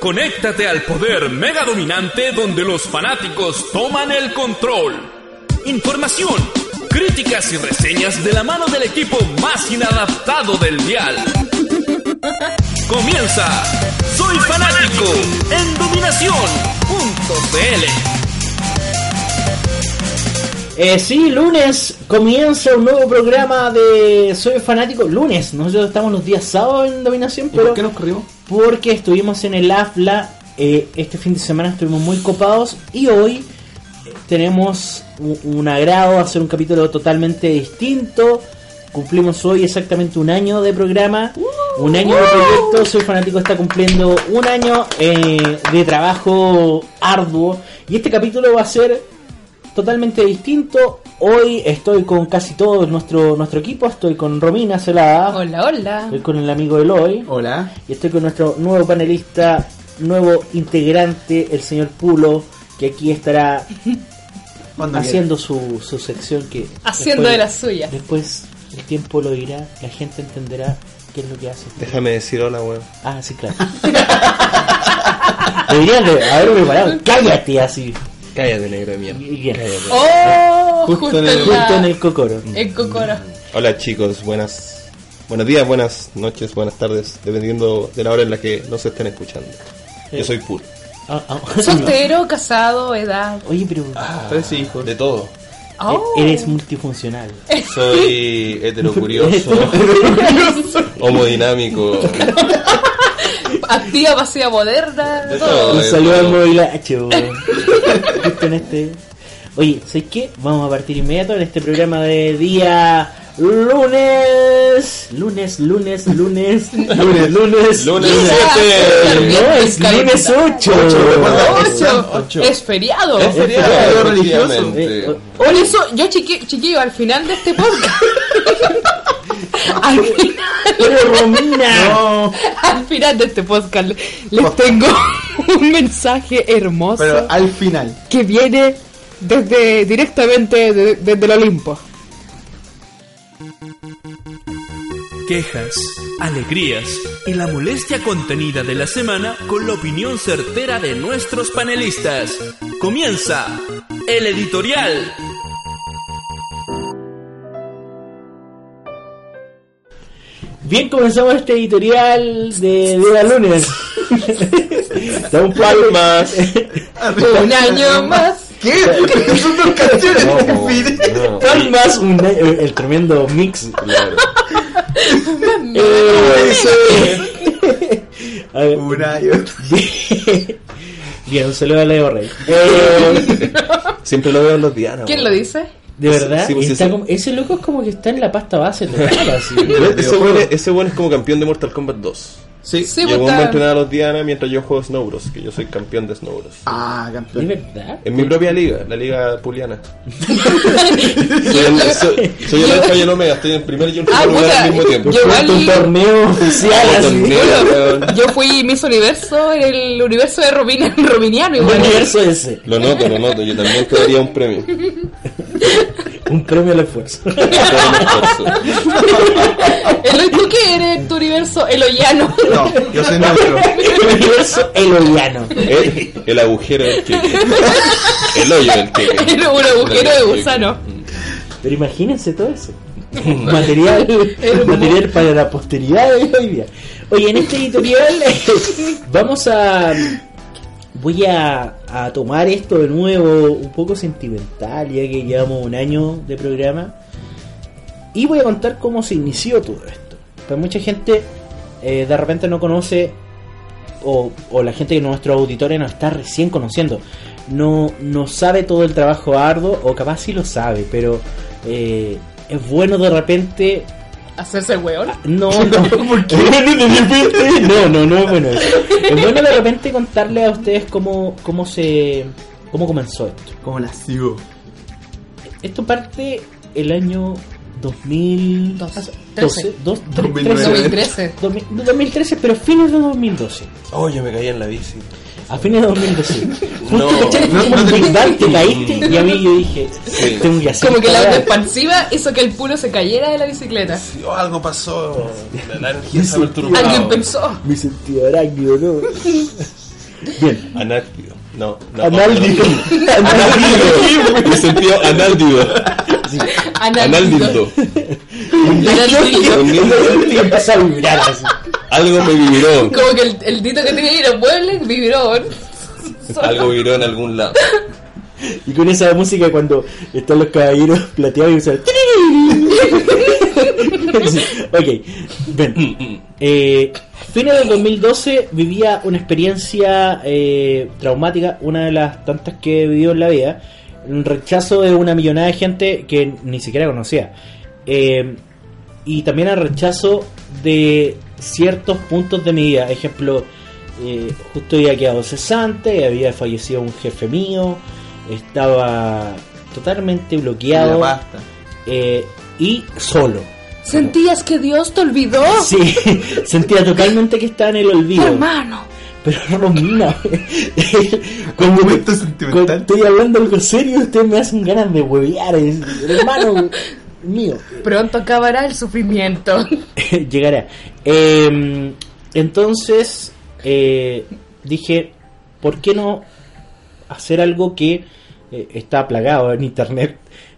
Conéctate al poder mega dominante donde los fanáticos toman el control. Información, críticas y reseñas de la mano del equipo más inadaptado del dial. Comienza Soy Fanático en Dominación.cl. Eh, sí, lunes comienza un nuevo programa de Soy Fanático. Lunes, nosotros estamos los días sábados en Dominación, ¿Y pero por qué nos corrimos? Porque estuvimos en el AFLA. eh, este fin de semana estuvimos muy copados y hoy eh, tenemos un, un agrado hacer un capítulo totalmente distinto. Cumplimos hoy exactamente un año de programa, un año de proyecto. Soy fanático está cumpliendo un año eh, de trabajo arduo y este capítulo va a ser totalmente distinto. Hoy estoy con casi todo nuestro nuestro equipo. Estoy con Romina Celada, Hola, hola. estoy con el amigo Eloy Hola. y estoy con nuestro nuevo panelista, nuevo integrante, el señor Pulo, que aquí estará haciendo su, su sección que Haciendo después- de las suyas. Después el tiempo lo dirá, la gente entenderá qué es lo que hace. Déjame decir hola, weón. Ah, sí, claro. Deberían de haberlo preparado. Cállate así. Cállate, negro de mierda. Cállate. ¡Oh! Justo Justo, en el- Justo en el cocoro. Cocoro. Hola, chicos. Buenas. Buenos días, buenas noches, buenas tardes, dependiendo de la hora en la que nos estén escuchando. Yo soy Pur. Ah, ah. Soltero, casado, edad. Oye, pero Tres hijos. De todo. Oh. eres multifuncional. Soy heterocurioso, homodinámico. Activa, pasiva, moderna. De todo. todo. Un saludo al movilacho. En este. Oye, ¿sabes qué? Vamos a partir inmediato en este programa de día lunes. Lunes, lunes, lunes. Lunes, lunes. Lunes Ah, 7. No, es lunes 8. Ocho. Ocho. Es feriado. Es feriado. Religioso. Efectivamente. Por eso, yo chiqui- chiquillo, al final de este podcast. al, final, Pero Romina. No. al final de este podcast les tengo un mensaje hermoso Pero al final. que viene desde directamente de- desde el Olimpo. Quejas, alegrías y la molestia contenida de la semana con la opinión certera de nuestros panelistas. Comienza el editorial. Bien, comenzamos este editorial de Día Lunes. Da un poco- Palmas. Un año más. ¿Qué? Son dos canciones. No, no. Palmas, un- eh, el tremendo mix. Claro. Eh, a ver, Una y otra. Bien, un saludo a Leo Rey. Eh, Siempre lo veo en los dianas. ¿Quién lo dice? De verdad, Sí, pues, está ese- como- ese loco es como que está en la pasta base total, así. Ese es- Ese es como campeón de Mortal Kombat 2. Sí. Sí, weón va a entrenar a los Diana mientras yo juego Snow Bros, que yo soy campeón de Snow Bros. Ah, ¿De campeón. verdad? En mi propia liga, la liga puliana. soy, el, soy, soy el alfa y el omega, estoy en el primer y el Ah, último lugar puta, al mismo tiempo. yo igual- Un torneo oficial así. Torneo, weón. Yo fui Miss Universo en el universo de Robin, Robiniano Un universo ese. Lo noto, lo noto, yo también te daría un premio. Un premio al esfuerzo. Por el esfuerzo. El, ¿Tú qué eres tu universo? El Ollano. No, yo soy neutro. El universo eloiano. El, el agujero del queque. El hoyo del queque. Era un agujero de gusano. Pero imagínense todo eso. material, material para la posteridad de hoy día. Oye, en este editorial vamos a voy a, a tomar esto de nuevo un poco sentimental, ya que llevamos un año de programa. Y voy a contar cómo se inició todo esto. Pues mucha gente eh, de repente no conoce, o, o la gente que nuestros auditores nos está recién conociendo, no, no sabe todo el trabajo arduo, o capaz sí lo sabe, pero eh, es bueno de repente Hacerse el weón. no, no, no, no, no es bueno. Es bueno de repente contarle a ustedes cómo, cómo se, cómo comenzó esto. ¿Cómo nació? Esto parte el año 2000, Dos- 12, trece. dos- tre- 2009. 2013. 2000 2013, pero fines de 2012. Oh, yo me caí en la bici. A fines de 2012. No. Justo, un Big Bang, te caíste y a mí yo dije, Sí. tengo que hacer Como que la onda expansiva hizo que el puro se cayera de la bicicleta. Sí, oh, algo pasó. La energía se perturbó. Alguien pensó. Mi sentido arácnido, ¿no? Bien. Análdido. No, no. Analdido. Me sentido análdido. Sí. Análdido. Analdido. Un Y empieza a vibrar así. Algo me vibró. Como que el, el dito que tiene ahí los muebles vibró. Algo vibró en algún lado. Y con esa música cuando están los caballeros plateados y usan... Ok, bien. Eh, fines del 2012 vivía una experiencia eh, traumática, una de las tantas que he vivido en la vida. Un rechazo de una millonada de gente que ni siquiera conocía. Eh, y también el rechazo de ciertos puntos de mi vida. Ejemplo, eh, justo había quedado cesante, había fallecido un jefe mío, estaba totalmente La bloqueado pasta. eh, y solo. ¿Sentías que Dios te olvidó? Sí, sentía totalmente que estaba en el olvido. Hermano. Pero Romina, cuando, momento cuando sentimental. estoy hablando algo serio, ustedes me hacen ganas de huevear. Hermano mío, Pronto acabará el sufrimiento. llegará. Eh, entonces eh, dije, ¿por qué no hacer algo que eh, está plagado en internet?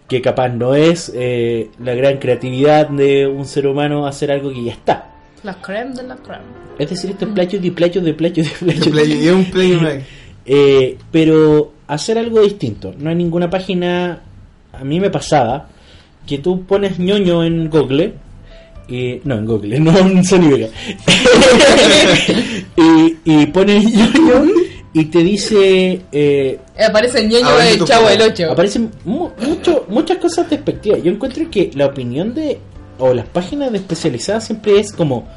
Que capaz no es eh, la gran creatividad de un ser humano hacer algo que ya está. La creme de la creme. Es decir, esto es playo de playo de playo de playo. Play- y es un playback. Eh, pero hacer algo distinto. No hay ninguna página. A mí me pasaba que tú pones ñoño en Google. Y, no, en Google, no en Sony y, y pones ñoño y te dice. Eh, Aparece el ñoño Ahora de tu Chavo del 8. aparecen mu- mucho, muchas cosas despectivas. Yo encuentro que la opinión de. o las páginas de especializadas siempre es como.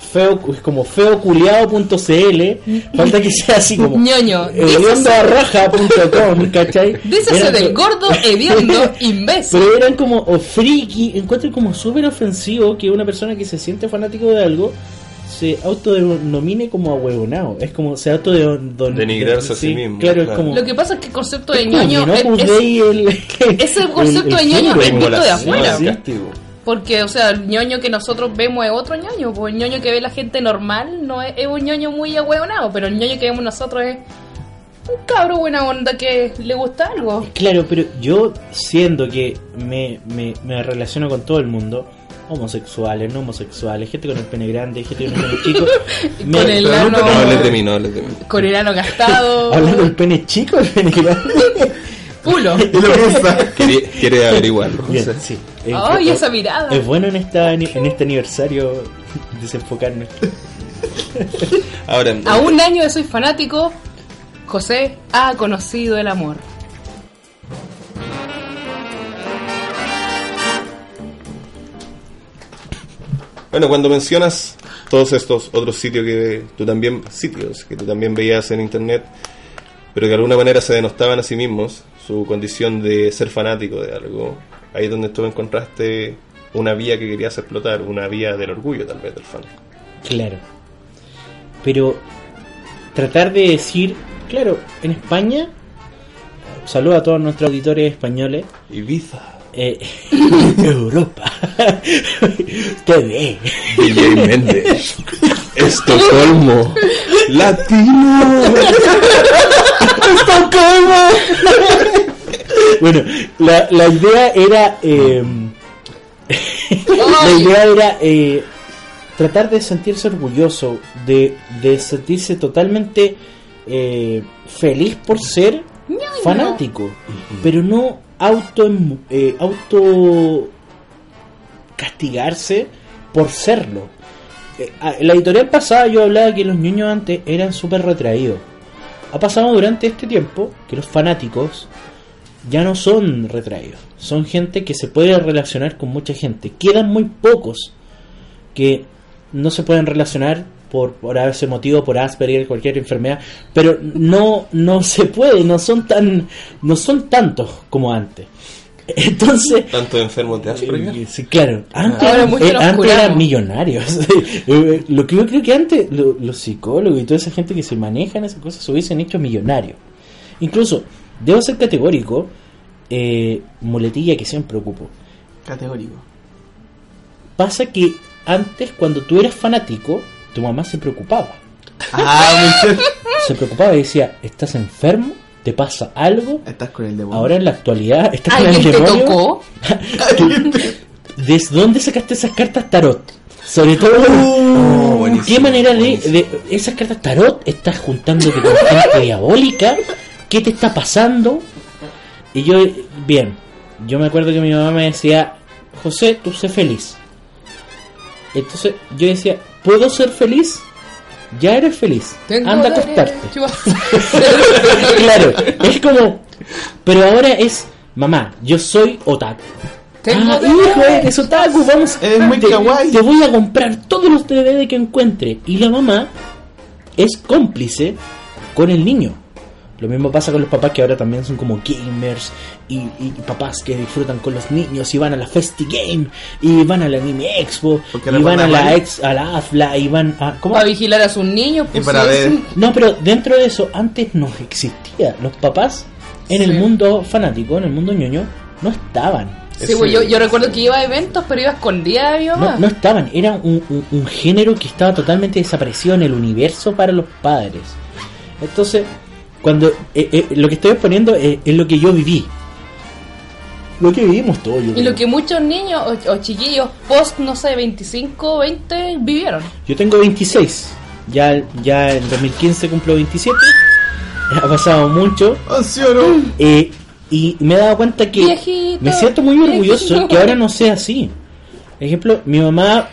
Feo, es como feoculeado.cl falta que sea así como ñoño. hediondoarraja.com, ¿cachai? Dícese Eran del gordo hediondo imbécil. Pero eran como, o friki, encuentro como súper ofensivo que una persona que se siente fanático de algo se autodenomine como ahuevonado. Es como se autodenomina. Denigrarse a sí mismo, Claro, es claro. como. Lo que pasa es que el concepto de es como ñoño es, es- el, ese concepto de ñoño es visto de afuera. sí. Porque, o sea, el ñoño que nosotros vemos es otro ñoño. Pues el ñoño que ve la gente normal no es, es un ñoño muy ahueonado. Pero el ñoño que vemos nosotros es un cabro buena onda que le gusta algo. Claro, pero yo siendo que me, me, me relaciono con todo el mundo, homosexuales, no homosexuales, gente con el pene grande, gente con el pene chico, me- Con el ano, No hables de mí, no hables de mí. con el ano gastado. hablando del pene chico, el pene grande. Pulo. Y lo rusa. Quiere, quiere averiguarlo. Bien, sí. Es- Ay, es- esa mirada. Es bueno en esta en este aniversario desenfocarnos. Ahora, A un año de soy fanático, José ha conocido el amor. Bueno, cuando mencionas todos estos otros sitios que tú también sitios que tú también veías en internet, pero que de alguna manera se denostaban a sí mismos su condición de ser fanático de algo, ahí es donde tú encontraste una vía que querías explotar, una vía del orgullo tal vez del fan. Claro. Pero tratar de decir, claro, en España, saludo a todos nuestros auditores españoles, Ibiza, eh, Europa, TV, DJ Méndez, Estocolmo, Latino. Bueno, la, la idea era. eh, la idea era eh, tratar de sentirse orgulloso, de, de sentirse totalmente eh, feliz por ser fanático, pero no auto, eh, auto castigarse por serlo. Eh, en la editorial pasada yo hablaba que los niños antes eran súper retraídos. Ha pasado durante este tiempo que los fanáticos ya no son retraídos. Son gente que se puede relacionar con mucha gente. Quedan muy pocos que no se pueden relacionar por, por ese motivo, por Asperger, cualquier enfermedad, pero no, no se puede, no son tan, no son tantos como antes. Entonces, Tanto enfermos de Asperger. eh, Sí, claro. Antes, Ahora eran- eh, antes eran millonarios. Lo que yo creo que antes lo- los psicólogos y toda esa gente que se maneja en esas cosas se hubiesen hecho millonarios. Incluso, debo ser categórico, eh, muletilla que siempre ocupo. Categórico. Pasa que antes, cuando tú eras fanático, tu mamá se preocupaba. Ah, se preocupaba y decía, ¿estás enfermo? ¿Te pasa algo? Estás con el demonio. Ahora en la actualidad, ¿estás con el ¿Alguien te demonio? tocó? ¿Desde dónde sacaste esas cartas tarot? Sobre todo, Oh, buenísimo, ¿qué manera de, de esas cartas tarot estás juntándote con gente diabólica? ¿Qué te está pasando? Y yo, bien, yo me acuerdo que mi mamá me decía, José, tú sé feliz. Entonces yo decía, ¿puedo ser feliz? Ya eres feliz. Tengo Anda a acostarte. claro, es como, pero ahora es, mamá, yo soy otaku. Tengo ah, hijo, eres otaku, vamos. Eres muy te, kawaii. te voy a comprar todos los DVD que encuentre. Y la mamá es cómplice con el niño. Lo mismo pasa con los papás que ahora también son como gamers y, y papás que disfrutan con los niños y van a la Festi Game y van a la Anime Expo Porque y van a a la ex, a la AFLA y van a ¿cómo? Para vigilar a sus niños. Y Pues, sí. No, pero dentro de eso antes no existía. Los papás en el mundo fanático, en el mundo ñoño, no estaban. Sí, pues, yo, yo recuerdo que iba a eventos, pero iba escondida de mi mamá. No, no estaban, era un, un- un género que estaba totalmente desaparecido en el universo para los padres. Entonces, cuando eh, eh, lo que estoy exponiendo es, es lo que yo viví. Lo que vivimos todos. yo Y creo. lo que muchos niños o, o chiquillos post, no sé, 25, 20 vivieron. Yo tengo 26. Ya, ya en 2015 cumplo 27. Ha pasado mucho. ¡Anciano! Eh, y me he dado cuenta que Viejito, me siento muy orgulloso viejito. que ahora no sea así. Por ejemplo, mi mamá,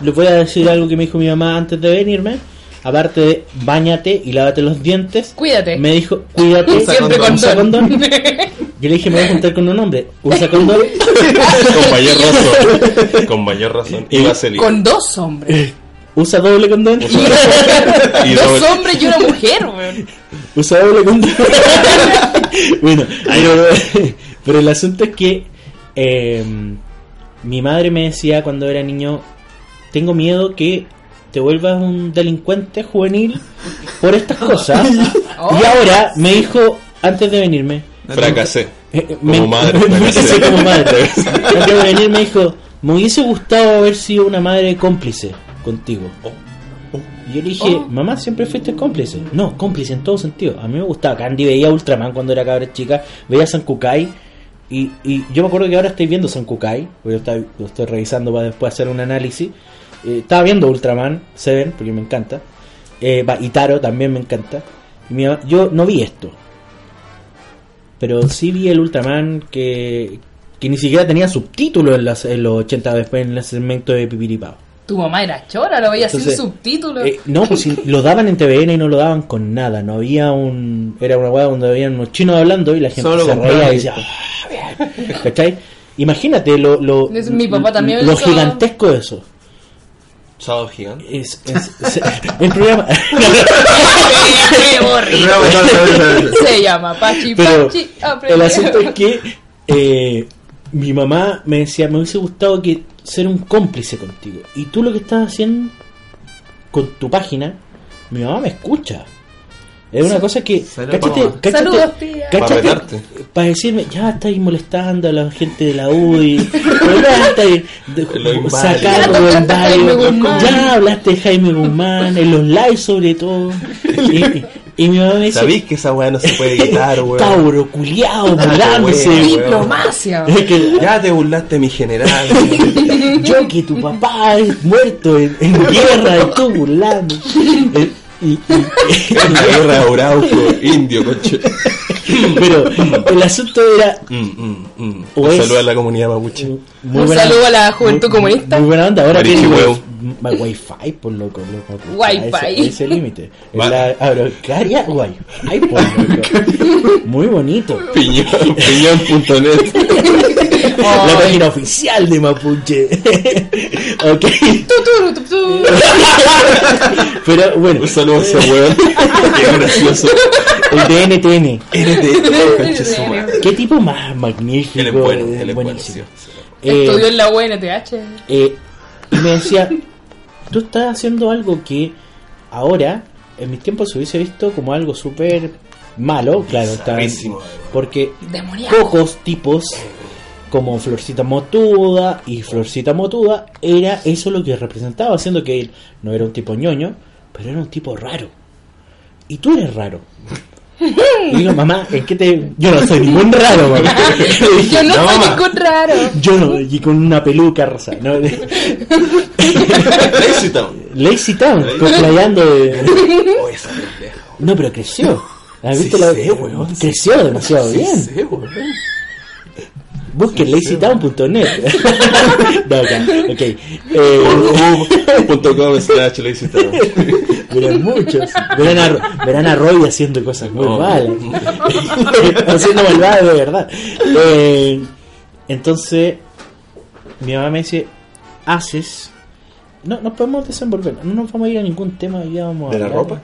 les voy a decir algo que me dijo mi mamá antes de venirme. Aparte de bañate y lávate los dientes, Cuídate. me dijo, cuídate, Usa Siempre condón, usa condón. Yo le dije, me voy a juntar con un hombre, usa condón. Con mayor razón. Con mayor razón. Y vaselina. Con dos hombres. Usa doble condón. Y dos doble- hombres y una mujer, weón. Usa doble condón. bueno, pero, pero el asunto es que eh, mi madre me decía cuando era niño, tengo miedo que te vuelvas un delincuente juvenil por estas cosas. Y ahora me dijo, antes de venirme, Fracasé. eh, eh, Como madre, me fracasé como madre. Antes de venir me dijo, me hubiese gustado haber sido una madre cómplice contigo. Y yo le dije, Oh. mamá, siempre fuiste cómplice. No, cómplice en todo sentido. A mí me gustaba Candy, veía Ultraman cuando era cabra chica, veía San Kukai. Y, y yo me acuerdo que ahora estoy viendo San Kukai, porque yo estoy, lo estoy revisando para después hacer un análisis. Eh, estaba viendo Ultraman, Seven, porque me encanta. Eh, va, y Taro también me encanta. Y mi yo no vi esto. Pero sí vi el Ultraman que, que ni siquiera tenía subtítulos en, las- en los 80 después en el segmento de Pipiripao. Tu mamá era chora, lo veía sin subtítulos. Eh, no, pues si lo daban en TVN y no lo daban con nada. No había un. Era una weá donde habían unos chinos hablando y la gente Solo se reía y decía. "Ah, bien". ¿Cachai? Imagínate lo, lo, Es- mi papá también lo hizo- gigantesco de eso. Sábado gigante. Es, es- es- el programa. Qué horrible. Se llama Pachi Pero Pachi. el asunto es que eh, mi mamá me decía, me hubiese gustado que ser un cómplice contigo. Y tú lo que estás haciendo con tu página, mi mamá me escucha. Es una cosa que... Saludos, Cáchate, mamá. cáchate, Saludos, tía. Para cáchate, para decirme, ya estáis molestando a la gente de la UDI, ya estáis sacando Ya hablaste de Jaime Guzmán, en los lives sobre todo. Y, mi mamá me dice, ¿Sabéis que esa weá no se puede editar, weón? Tauro, culiao, burlándose. Diplomacia. Es que Ya te burlaste mi general. yo que tu papá es muerto en, en guerra y tú burlando. Y- y- En la guerra de Arauco, indio, coche. pero el asunto era Mm, mm, mm. Un es- saludo a la comunidad mapuche. muy Un buena- saludo a la juventud muy- comunista. Muy buena onda. Ahora Marichi tiene huevo. wi- wifi por loco. loco Wi-Fi. Ese, ese límite. La agrocaria wifi por loco. Muy bonito. Piñón, piñón.net. La página oficial de Mapuche. ok. Pero bueno, Un saludo a ese weón. Qué gracioso. el DNTN. Qué tipo más magnífico. Es bueno, es buenísimo. Eh, Estudió en la UNTH. eh, y me decía, tú estás haciendo algo que ahora, en mis tiempos se hubiese visto como algo súper malo, claro, está porque pocos tipos como Florcita Motuda y Florcita Motuda era eso lo que representaba, haciendo que él no era un tipo ñoño, pero era un tipo raro. y tú eres raro. Y digo, mamá, es que te... Yo no soy ningún raro, mamá. Dije, Yo no, No, soy mamá. ningún raro. Yo no, y con una peluca rosa. ¿no? Lazy Town. Lazy Town, cosplayando de... Oh, esa. No, pero creció. ¿Has Sí visto la... sé, weón. Creció demasiado bien. Sí, weón. Busquen lazytown.net. no, ya, ok. Eh, Punto com slash Lazy Town. verán muchos. Verán a, verán a Roy haciendo cosas muy No. malas. haciendo malvadas de verdad. Eh, entonces, mi mamá me dice, haces... No, nos podemos desenvolver. No nos vamos a ir a ningún tema. Ya vamos a ¿De la ropa?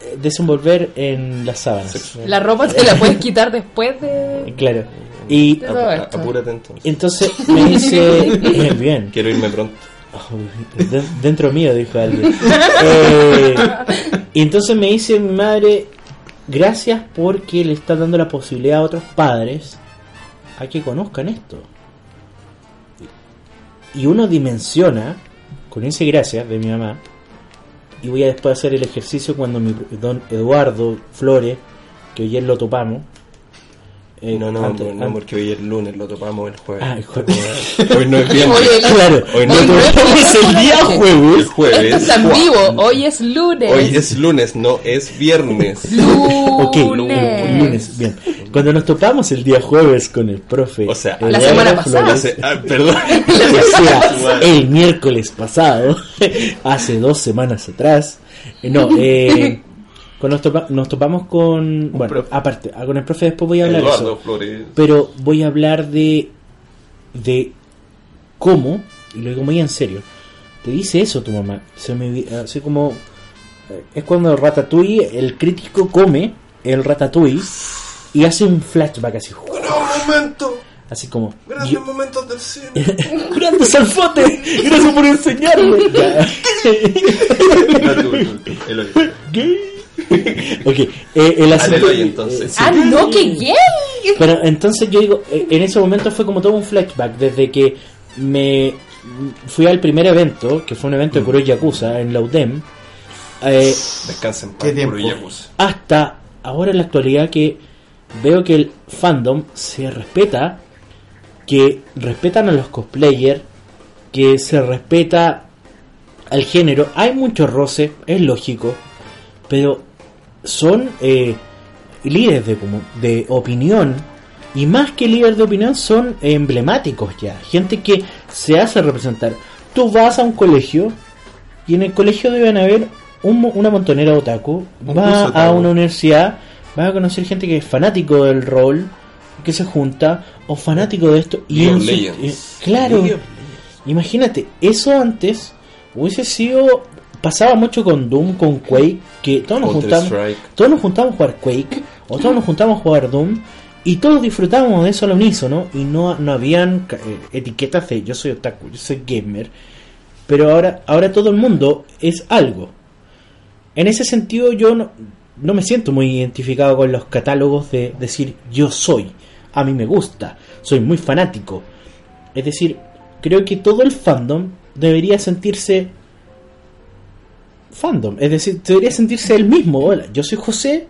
Eh, Desenvolver en las sábanas. La ropa te la puedes quitar después de. Claro. Y Ap-. Apúrate entonces. entonces me dice... eh, bien. Quiero irme pronto. De- Dentro mío, dijo alguien. Eh, y entonces me dice mi madre, gracias porque le está dando la posibilidad a otros padres a que conozcan esto. Y uno dimensiona, con ese gracias de mi mamá, y voy a después hacer el ejercicio cuando mi don Eduardo Flores, que ayer lo topamos. Eh, No, no, antes- no, antes- porque hoy es lunes, lo topamos el jueves. Ah, el jueves. Hoy no es viernes. Oye, Claro, Hoy no es topamos el día el jueves. jueves. Esto está en vivo. Hoy es lunes. Hoy es lunes, no es viernes. Ok, Lunes. lunes, bien. Cuando nos topamos el día jueves con el profe. O sea, La semana pasada. Ah, perdón. o sea, el miércoles pasado, hace dos semanas atrás. eh, No, eh, cuando nos, topa- nos topamos con. Bueno, profe. aparte, con el profe después voy a hablar de eso. Flores. Pero voy a hablar de. de cómo, y lo digo muy en serio, te dice eso tu mamá. Se me, así como. eh, Es cuando Ratatouille, el crítico come el Ratatouille y hace un flashback así. Gran momento. Así como. Grandes yo- momentos del cine. ¡Grande Salfote! ¡Gracias por enseñarme! Ok, eh, el asunto. Entonces. Ah, no, que gay. Pero entonces yo digo, eh, en ese momento fue como todo un flashback, desde que me fui al primer evento, que fue un evento de Kuro Yakuza en la UDEM, eh, Descansen ¿Qué paz, tiempo? puro Yakuza. hasta ahora en la actualidad que veo que el fandom se respeta, que respetan a los cosplayers, que se respeta al género. Hay mucho roce, es lógico, pero son eh, líderes de, de opinión. Y más que líderes de opinión, son emblemáticos ya. Gente que se hace representar. Tú vas a un colegio y en el colegio deben haber un una montonera de otaku. Un Vas curso a una universidad, vas a conocer gente que es fanático del rol, que se junta, o fanático de esto. Y en su- eh, claro, imagínate, eso antes hubiese sido. Pasaba mucho con Doom, con Quake, que todos nos juntamos. Todos nos juntamos a jugar Quake, o todos nos juntamos a jugar Doom, y todos disfrutábamos de eso al unísono, y no, no habían eh, etiquetas de yo soy otaku, yo soy gamer, pero ahora, ahora todo el mundo es algo. En ese sentido yo no, no me siento muy identificado con los catálogos de decir yo soy, a mí me gusta, soy muy fanático. Es decir, creo que todo el fandom debería sentirse fandom, es decir, debería sentirse el mismo. Hola, yo soy José,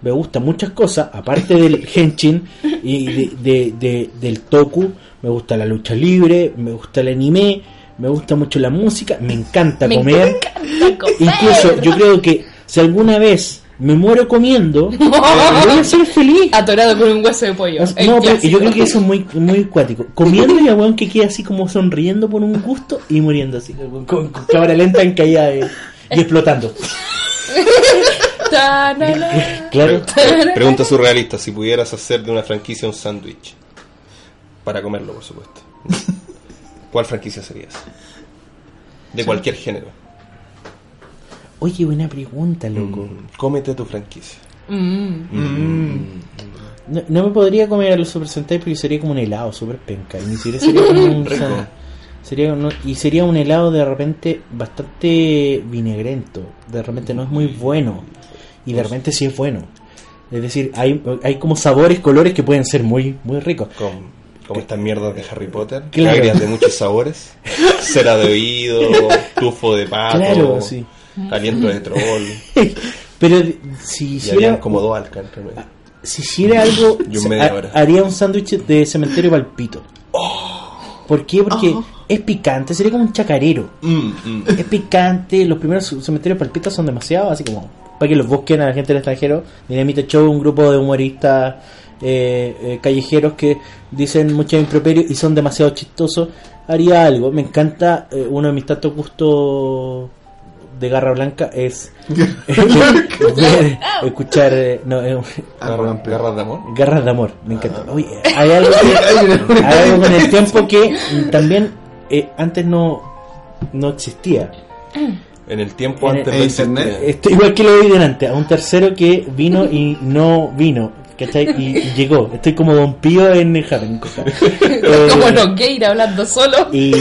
me gustan muchas cosas, aparte del Henshin y de, de- de- del Toku, me gusta la lucha libre, me gusta el anime, me gusta mucho la música, me encanta Me comer. encanta comer. Incluso yo creo que si alguna vez me muero comiendo, voy a ser feliz. Atorado con un hueso de pollo. No, pero yo creo que eso es muy, muy cuático. Comiendo y a weón que queda así como sonriendo por un gusto y muriendo así, con, con cámara lenta en caída de- y explotando. Claro. Pregunta surrealista, si pudieras hacer de una franquicia un sándwich. Para comerlo, por supuesto. ¿Cuál franquicia serías? De cualquier género. Oye, buena pregunta, loco. Mm, Cómete tu franquicia. Mm. No, no me podría comer a los Super Sentai porque sería como un helado super penca. Y ni siquiera sería como un Rico. Sería no- y sería un helado de repente bastante vinegrento. De repente no es muy bueno. Y de repente sí es bueno. Es decir, hay, hay como sabores, colores que pueden ser muy, muy ricos. Con, como estas mierdas de Harry Potter. Claro. Agrias de muchos sabores. Cera de oído, tufo de pato. Claro, sí. Aliento de troll. Pero si hiciera, como dos alcances. si hiciera algo, un ha- haría un sándwich de cementerio palpito. ¿Por qué? Porque es picante, sería como un chacarero. Mm, mm. Es picante, los primeros cementerios palpitos son demasiado, así como para que los busquen a la gente del extranjero. Dinamita Show, un grupo de humoristas eh, eh, callejeros que dicen muchos improperios y son demasiado chistosos. Haría algo, me encanta, eh, uno de mis tantos gustos de garra blanca es escuchar eh, no, eh, Garra- Garras de amor. garras de amor, me encanta. Oye, hay algo, que- hay algo con el tiempo que también eh, antes no, no existía. En el tiempo En antes el- de internet. Esto, igual que lo vi delante, a un tercero que vino y no vino, ¿cachai? Y, y llegó. Estoy como Don Pío en cosa. Eh, Como Nogueira hablando solo. y,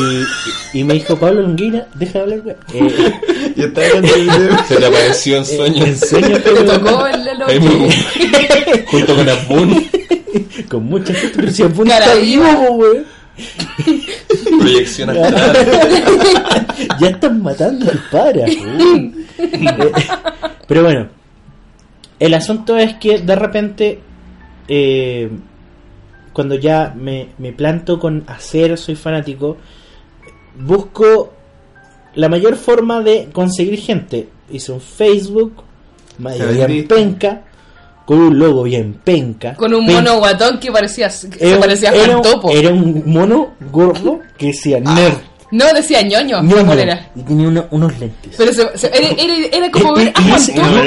y me dijo, Pablo Longueira, deja de hablar, güey. Eh, Y está viendo el video. Se te apareció en sueños. en sueños, Te pero- tocó el. Junto con Abun. con mucha gente, pero si Cara está vivo, güey. Proyección astral. ya están matando al para. Eh, Pero bueno, el asunto es que de repente, eh, cuando ya me, me planto con hacer, soy fanático, busco la mayor forma de conseguir gente. Hice un Facebook, bien penca, con un logo bien penca. Con un mono guatón que parecía, que era un- parecía era un- Topo. Era un mono gordo que decía nerd. No, decía ñoño. ñoño, ¿Cuál era? Y tenía una- unos lentes. Pero se- se- era, era- era como ver a Juan Topo.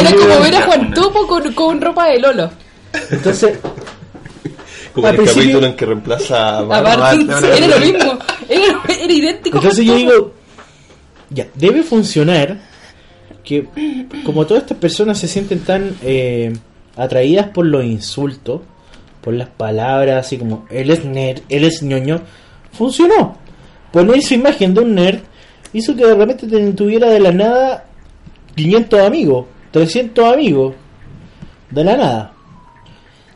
Era como ver a Juan Topo con, con ropa de Lolo. Entonces, Como el principio- capítulo en que reemplaza a A Bart. Bart, Bart, era lo mismo. Era, era idéntico. entonces yo digo, ya, debe funcionar que como todas estas personas se sienten tan eh, atraídas por los insultos, por las palabras, así como él es nerd, él es ñoño, funcionó. Poner su imagen de un nerd hizo que de repente te- tuviera de la nada 500 amigos, 300 amigos, de la nada.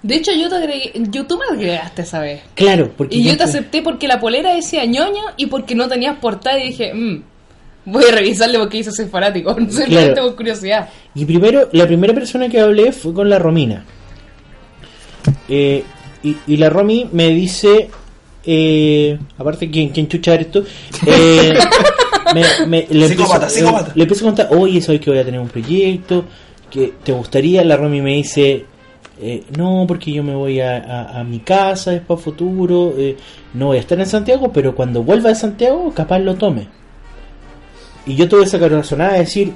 De hecho, yo te agregué, yo, tú me agregaste esa vez. Claro, porque Y yo te te- acepté porque la polera decía ñoño y porque no tenías portada y dije, "Mm, voy a revisarle porque hizo soy fanático. Simplemente Claro. por curiosidad. Y primero, la primera persona que hablé fue con la Romina. Eh, y, y la Romy me dice, eh, aparte, ¿quién, quién chucha eres tú? Eh, me, me- le, empiezo, eh, le empiezo a contar, oye, sabes que voy a tener un proyecto, que te gustaría. La Romy me dice, eh, no, porque yo me voy a, a- a mi casa después a futuro, eh, no voy a estar en Santiago, pero cuando vuelva de Santiago, capaz lo tome. Y yo tuve esa corazonada de decir,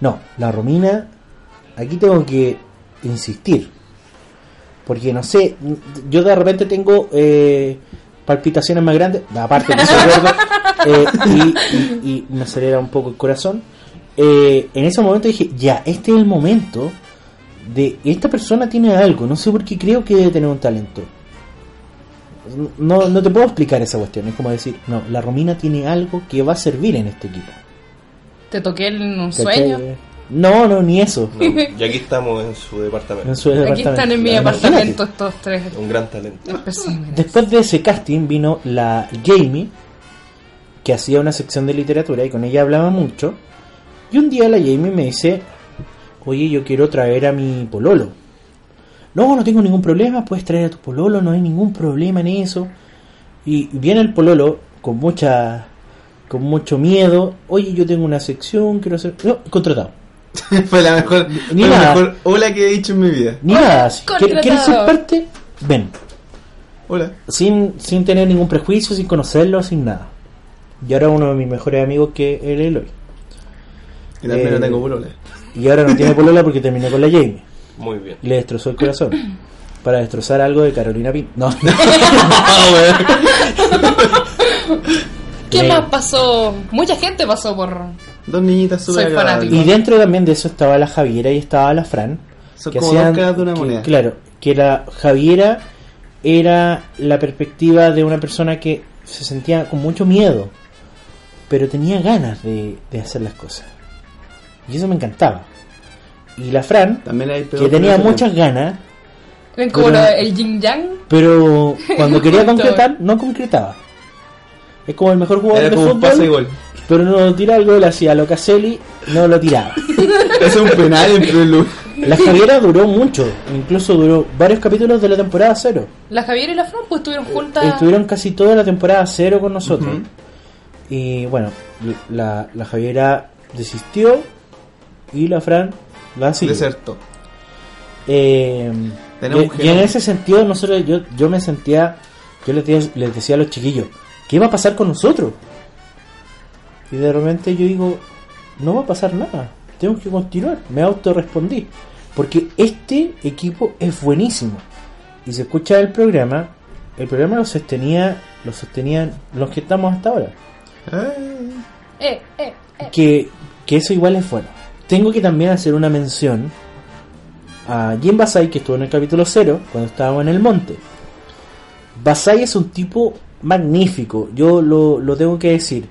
no, la Romina, aquí tengo que insistir. Porque no sé, yo de repente tengo eh, palpitaciones más grandes, aparte que soy gordo, eh, y, y- y me acelera un poco el corazón. Eh, en ese momento dije, ya, este es el momento de esta persona tiene algo, no sé por qué creo que debe tener un talento. No, no te puedo explicar esa cuestión, es como decir, no, la Romina tiene algo que va a servir en este equipo. Te toqué en un ¿Cachai? sueño. No, no, ni eso. No, y aquí estamos en su departamento. En su Aquí departamento. están en mi Imagínate. apartamento estos tres Un gran talento. Después de ese casting vino la Jamie, que hacía una sección de literatura y con ella hablaba mucho. Y un día la Jamie me dice, oye, yo quiero traer a mi pololo. No, no tengo ningún problema, puedes traer a tu pololo, no hay ningún problema en eso. Y viene el pololo con mucha con mucho miedo. Oye, yo tengo una sección, quiero hacer... No, contratado. fue la mejor, Ni fue la mejor hola que he dicho en mi vida. Ni Hola, nada. ¿Quieres ser parte? Ven. Hola. sin, sin tener ningún prejuicio, sin conocerlo, sin nada. Y ahora uno de mis mejores amigos que es el Eloy. Y también Eh, no tengo polola. Y ahora no tiene polola porque terminó con la Jamie. Muy bien. Y le destrozó el corazón. Para destrozar algo de Carolina Pin. No. ¿Qué Eh, más pasó? Mucha gente pasó por. Dos niñitas súper. Y dentro también de eso estaba la Javiera y estaba la Fran. Son como dos caras de una que- moneda. Claro, que la Javiera era la perspectiva de una persona que se sentía con mucho miedo, pero tenía ganas de, de hacer las cosas. Y eso me encantaba. Y la Fran, También hay que tenía muchas ganas, como el yin yang. pero cuando quería concretar, no concretaba. Es como el mejor jugador Era de como pase de fútbol, gol. pero no tira el gol así a lo Caselli, no lo tiraba. Es un penal en lugar. La Javiera duró mucho, incluso duró varios capítulos de la temporada cero. La Javier y la Fran pues estuvieron juntas. Estuvieron casi toda la temporada cero con nosotros. Y bueno, la, la Javiera desistió y la Fran la siguió. Desertó. Eh, Tenemos y, que- y en ese sentido, nosotros, yo, yo me sentía, yo les, les decía a los chiquillos, ¿qué iba a pasar con nosotros? Y de repente yo digo, no va a pasar nada, tenemos que continuar. Me autorrespondí, porque este equipo es buenísimo. Y se escucha el programa, el programa lo sostenía, lo sostenían los que estamos hasta ahora. Eh, eh, eh. que, que eso igual es bueno. Tengo que también hacer una mención a Jim Basai, que estuvo en el capítulo 0, cuando estábamos en el monte. Basai es un tipo magnífico, yo lo, lo tengo que decir.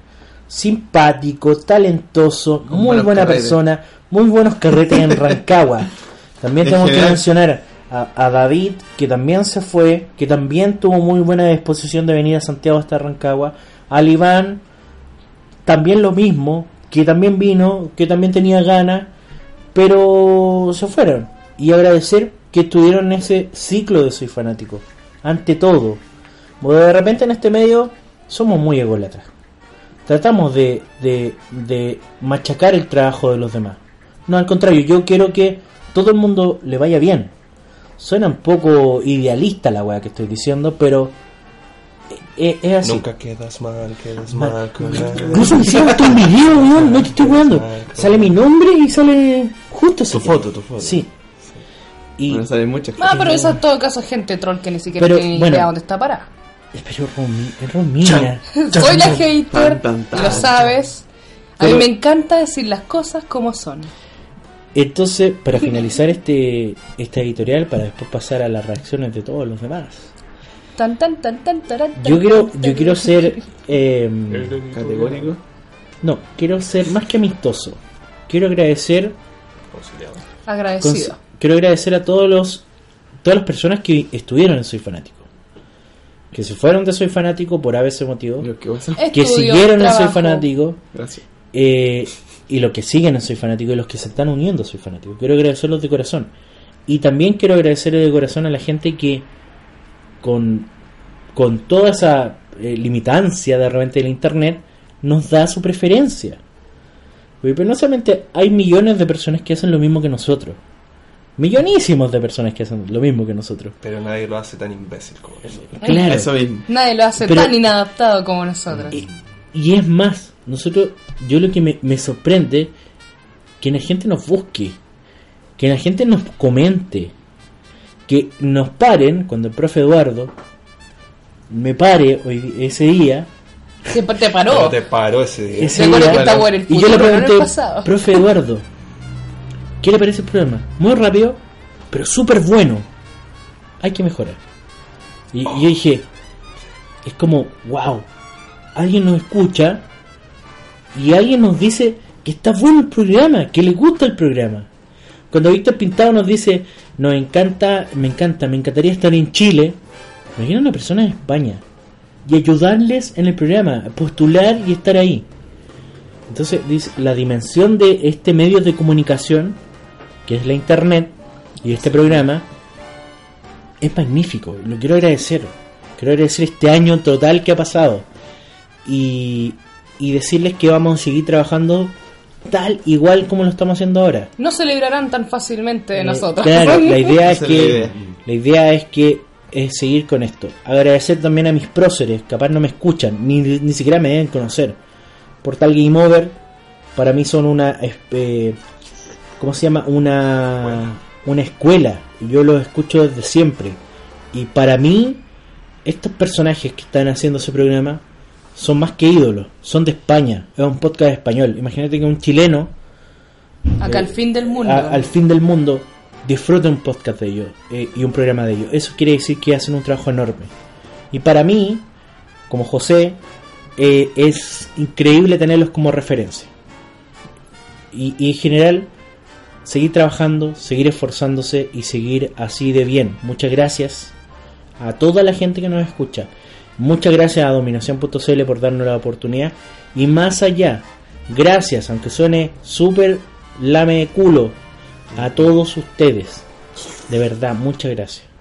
Simpático, talentoso, Con muy buena carretes. persona, muy buenos carretes en Rancagua. También En tengo que mencionar a, a David, que también se fue, que también tuvo muy buena disposición de venir a Santiago hasta Rancagua. Al Iván, también lo mismo, que también vino, que también tenía ganas, pero se fueron. Y agradecer que estuvieron en ese ciclo de Soy Fanático, ante todo. Porque de repente en este medio somos muy ególatras. Tratamos de, de, de machacar el trabajo de los demás. No, al contrario, yo quiero que todo el mundo le vaya bien. Suena un poco idealista la weá que estoy diciendo, pero es, es así. Nunca quedas mal, quedas Ma- mal con. Incluso me hicieron hasta un video, weón, no te estoy jugando. Sale mi nombre y sale justo ese Tu foto, tu foto. Sí. Y, Bueno, salen muchas Ah, pero eso en todo caso es gente troll que ni siquiera Pero, tiene bueno. idea dónde está parada. Pero Romi- Romina. Soy la hater, Tan, tan, tan, lo sabes. A mí me encanta decir las cosas como son. Entonces, para finalizar este esta editorial, para después pasar a las reacciones de todos los demás. Tan, tan, tan, tan, taran, tan, Yo quiero, yo quiero ser, eh, Categórico. no, quiero ser más que amistoso. Quiero agradecer agradecido. Quiero agradecer a todos los todas las personas que estuvieron en Soy Fanático. Que se fueron de Soy Fanático por ABC motivo. Que va a hacer. Que Estudio, siguieron en Soy. Fanático. Gracias. eh, y los que siguen en Soy Fanático y los que se están uniendo a Soy Fanático. Quiero agradecerlos de corazón. Y también quiero agradecerle de corazón a la gente que con, con toda esa eh, limitancia de repente del internet nos da su preferencia. Porque penosamente hay millones de personas que hacen lo mismo que nosotros. Millonísimos de personas que hacen lo mismo que nosotros. Pero nadie lo hace tan imbécil como eso. Claro. Eso mismo. Nadie lo hace Pero- tan inadaptado como nosotros. Y, y es más, nosotros, yo lo que me, me sorprende, que la gente nos busque, que la gente nos comente, que nos paren, cuando el profe Eduardo me pare hoy, ese día, Se te Pero paró. te paró ese día. ese que el y yo le pregunté, profe Eduardo, ¿qué le parece el programa? Muy rápido, pero súper bueno. Hay que mejorar. Y, yo dije, es como, wow, alguien nos escucha y alguien nos dice que está bueno el programa, que le gusta el programa. Cuando Víctor Pintado nos dice, nos encanta, me encanta, me encantaría estar en Chile, imagina una persona en España y ayudarles en el programa, postular y estar ahí. Entonces, dice, la dimensión de este medio de comunicación, que es la internet, y este programa, es magnífico. Lo quiero agradecer. Quiero agradecer este año total que ha pasado. Y, y decirles que vamos a seguir trabajando tal igual como lo estamos haciendo ahora. No se librarán tan fácilmente de Eh, nosotros. Claro, la idea es que la idea es que es seguir con esto. Agradecer también a mis próceres, capaz no me escuchan, ni, ni siquiera me deben conocer. Portal Game Over para mí son una eh, ¿cómo se llama? Una una escuela. Yo los escucho desde siempre. Y para mí estos personajes que están haciendo ese programa son más que ídolos, son de España, es un podcast español. Imagínate que un chileno Acá al fin del mundo. a- al fin del mundo disfruta un podcast de ellos eh, y un programa de ellos. Eso quiere decir que hacen un trabajo enorme. Y para mí, como José, eh, es increíble tenerlos como referencia. Y, y en general, seguir trabajando, seguir esforzándose y seguir así de bien. Muchas gracias a toda la gente que nos escucha. Muchas gracias a dominación.cl por darnos la oportunidad. Y más allá, gracias, aunque suene súper lame de culo, a todos ustedes. De verdad, muchas gracias.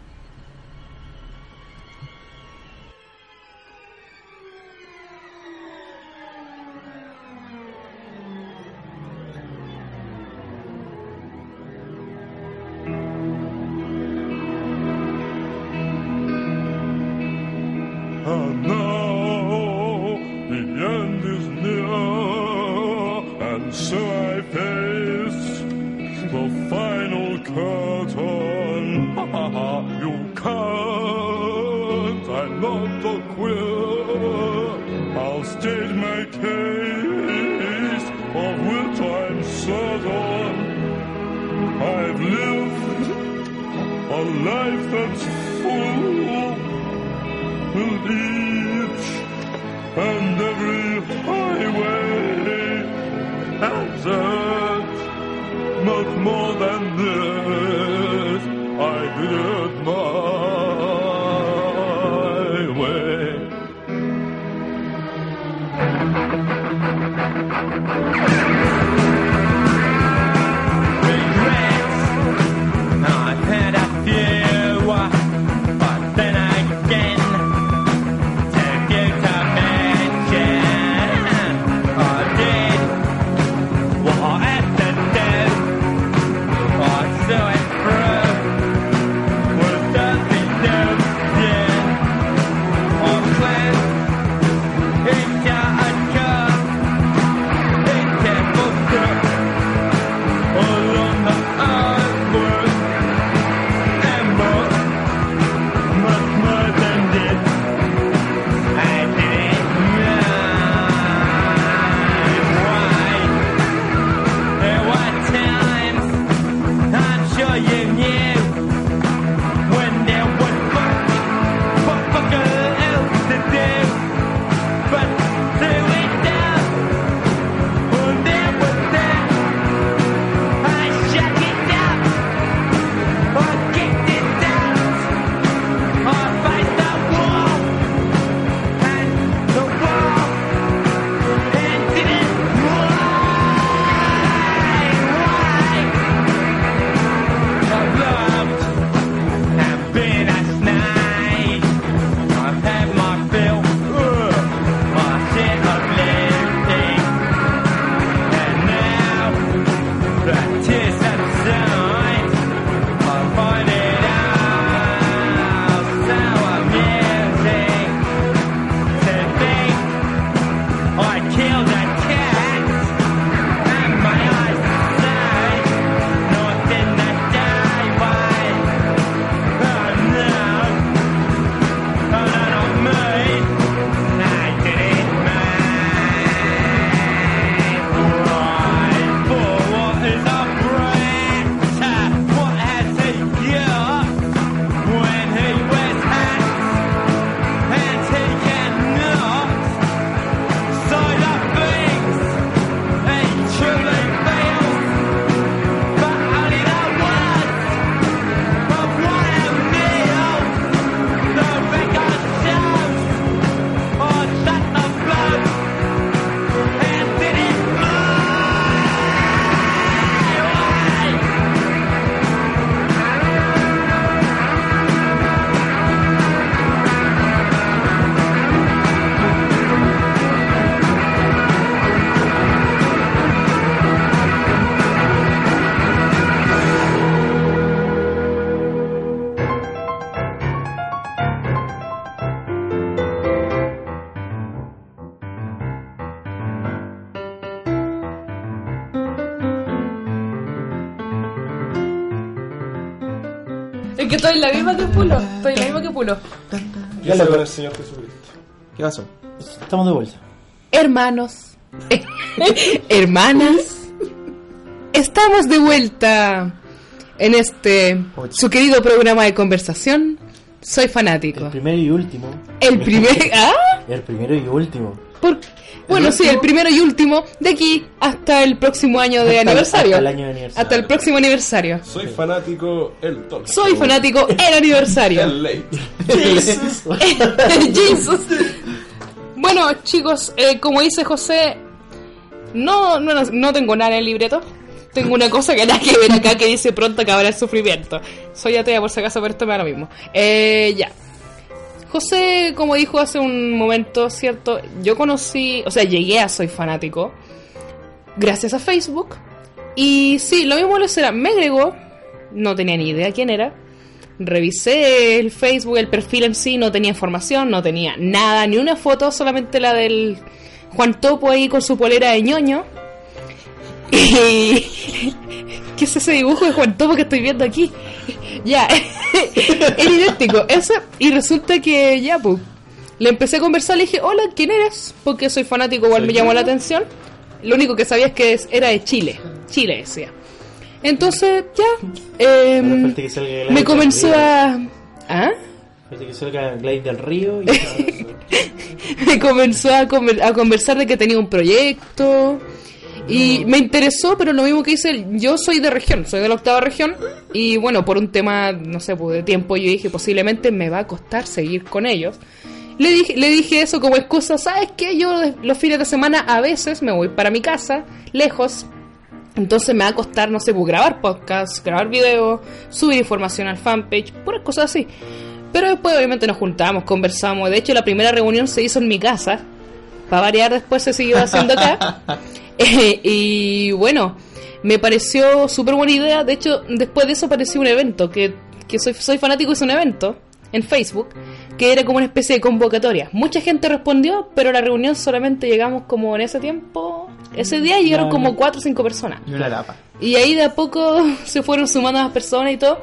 la misma que Pulo. Estoy la misma que Pulo. Ya lo el Señor Jesucristo. ¿Qué pasó? Estamos de vuelta. Hermanos. Hermanas. Estamos de vuelta en este su querido programa de conversación. Soy fanático. El primero y último. El primer. ¿Ah? El primero y último. ¿Por qué? Bueno, sí, el primero y último de aquí hasta el próximo año de aniversario. Hasta el año de aniversario. Hasta el próximo aniversario. Soy fanático el talk. Soy fanático el aniversario. el late. Jesus. Jesus. Bueno, chicos, eh, como dice José, no, no, no tengo nada en el libreto tengo una cosa que nada que ver acá que dice pronto acabará el sufrimiento. Soy atea por si acaso, pero esto me da lo mismo. Eh, ya. José, como dijo hace un momento, ¿cierto? Yo conocí, o sea, llegué a Soy Fanático gracias a Facebook. Y sí, lo mismo lo será. Me agregó, no tenía ni idea quién era. Revisé el Facebook, el perfil en sí, no tenía información, no tenía nada, ni una foto, solamente la del Juan Topo ahí con su polera de ñoño. Y... ¿Qué es ese dibujo de Juan Topo que estoy viendo aquí? Ya, era idéntico. Eso, y resulta que ya, pues, le empecé a conversar, le dije, hola, ¿quién eres? Porque soy fanático, igual me llamó la atención. Lo único que sabía es que era de Chile. Chile decía. Entonces, ya. em, Gladys me comenzó a. ¿Ah? Falta que salga Glade del Río y me comenzó a, conver- a conversar de que tenía un proyecto y me interesó, pero lo mismo que dice él, yo soy de región, soy de la octava región y bueno, por un tema, no sé, pues, de tiempo yo dije, posiblemente me va a costar seguir con ellos. Le dije, le dije eso como excusa, ¿sabes qué? Yo los fines de semana a veces me voy para mi casa, lejos, entonces me va a costar, no sé, pues, grabar podcasts, grabar videos, subir información al fanpage, puras cosas así. Pero después obviamente nos juntamos, conversamos. De hecho, la primera reunión se hizo en mi casa. Para variar, después se siguió haciendo acá. Eh, y bueno, me pareció súper buena idea. De hecho, después de eso apareció un evento, que, que soy, soy fanático, es un evento en Facebook, que era como una especie de convocatoria. Mucha gente respondió, pero a la reunión solamente llegamos como en ese tiempo. Ese día llegaron No, como no. cuatro o cinco personas. Y una lapa. Y ahí de a poco se fueron sumando más personas y todo.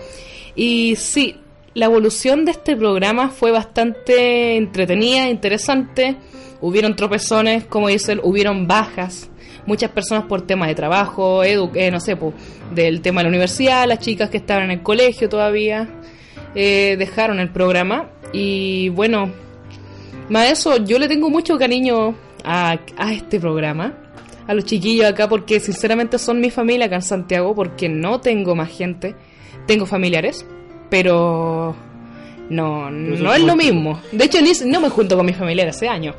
Y sí, la evolución de este programa fue bastante entretenida, interesante. Hubieron tropezones, como dicen, hubieron bajas. Muchas personas por tema de trabajo, edu eh, no sé, po, del tema de la universidad, las chicas que estaban en el colegio todavía, eh, dejaron el programa. Y bueno, más de eso, yo le tengo mucho cariño a, a este programa, a los chiquillos acá, porque sinceramente son mi familia acá en Santiago, porque no tengo más gente. Tengo familiares, pero no, no es lo mismo. De hecho, ni, no me junto con mis familiares hace años.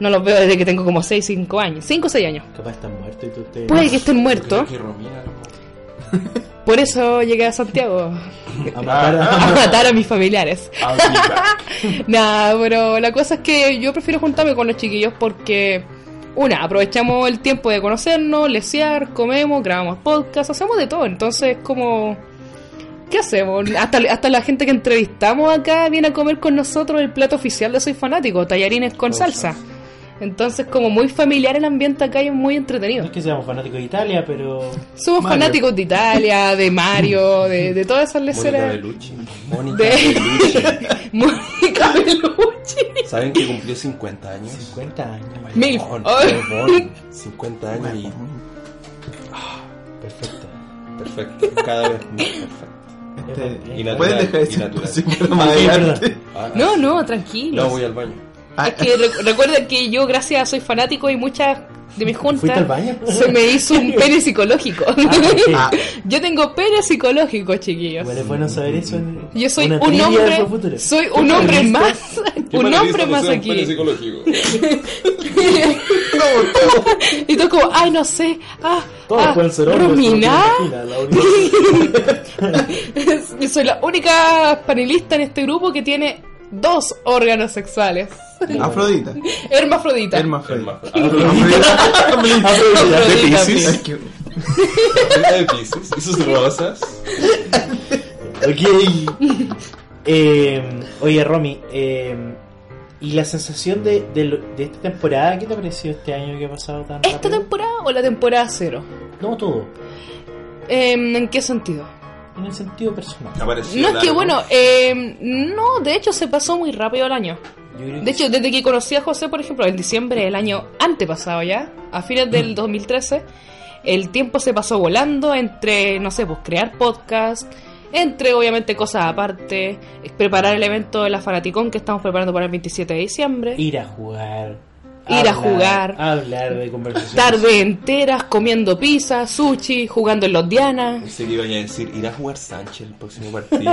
No los veo desde que tengo como 6, 5 años. 5 o 6 años. capaz están muertos y tú te... Puede que estén muertos. Que Romina, Por eso llegué a Santiago. a matar a- A matar a mis familiares. Nada, pero la cosa es que yo prefiero juntarme con los chiquillos porque, una, aprovechamos el tiempo de conocernos, lesear, comemos, grabamos podcast, hacemos de todo. Entonces, como, ¿qué hacemos? Hasta, hasta la gente que entrevistamos acá viene a comer con nosotros el plato oficial de Soy Fanático, tallarines con salsa. Entonces, como muy familiar el ambiente acá y es muy No entretenido. es que seamos fanáticos de Italia, pero... Somos Mario. fanáticos de Italia, de Mario, de, de todas esas Mónica leceras. Bellucci. Mónica De- Bellucci. Mónica Bellucci. ¿Saben que cumplió 50 años? 50 años. Mil. Ay. huevón. 50 años y Perfecto. perfecto. Cada vez más perfecto. Este, Y natural, ¿Pueden dejar y ese natural. adelante? Ah, No, ah, no, tranquilo. No, voy al baño. Ah, Es que re- recuerda que yo, gracias a Soy Fanático y muchas de mis ¿Fuiste al juntas, baño? se me hizo un pene psicológico. Ah. yo tengo pene psicológico, chiquillos. Es bueno saber eso. en- Yo soy un hombre, soy un hombre más, un hombre más pene aquí. psicológico. y tú como, ay, no sé, ah, Todos ah, pueden ser hombres. Romina. Yo soy la única panelista en este grupo que tiene dos órganos sexuales. Afrodita. Hermafrodita. Hermafrodita. Afrodita. Afrodita, ¿De. Pisces? De Pisces. ¿Y sus rosas? Ok. Eh, oye, Romy, eh, ¿y la sensación de, de, lo- de esta temporada? ¿Qué te ha parecido este año que ha pasado tan ¿Esta rápido? temporada o la temporada cero? No todo, Em, ¿En qué sentido? En el sentido personal. Apareció No es que bueno, em, no, de hecho se pasó muy rápido el año. De hecho, desde que conocí a José, por ejemplo, en diciembre del año antepasado ya, a fines del 2013, el tiempo se pasó volando entre, no sé, pues crear podcast, entre obviamente cosas aparte, eh, preparar el evento de la Fanaticón que estamos preparando para el 27 de diciembre, ir a jugar. Ir a jugar. Hablar de conversaciones. tarde enteras comiendo pizza, sushi, jugando en los Dianas. Pensé que iban a decir, irá a jugar Sánchez el próximo partido.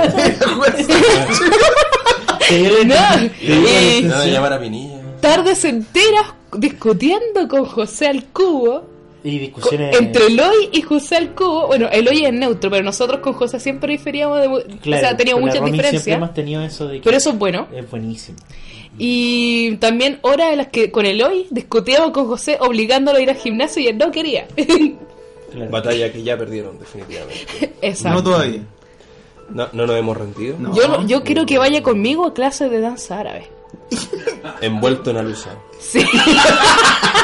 Tardes enteras discutiendo con José al Cubo. Y discusiones. Entre Eloy y José al Cubo, bueno, Eloy es neutro, pero nosotros con José siempre diferíamos, de, Claro, o sea, teníamos muchas Romy Siempre diferencias, hemos tenido eso de que pero eso es bueno. es buenísimo. Y también horas en las que con Eloy discutíamos con José obligándolo a ir al gimnasio y él no quería. Claro. Batalla que ya perdieron, definitivamente. Exacto. No todavía. No, no nos hemos rendido. No. Yo, no- yo quiero que vaya conmigo a clases de danza árabe. Envuelto en alusa. Sí.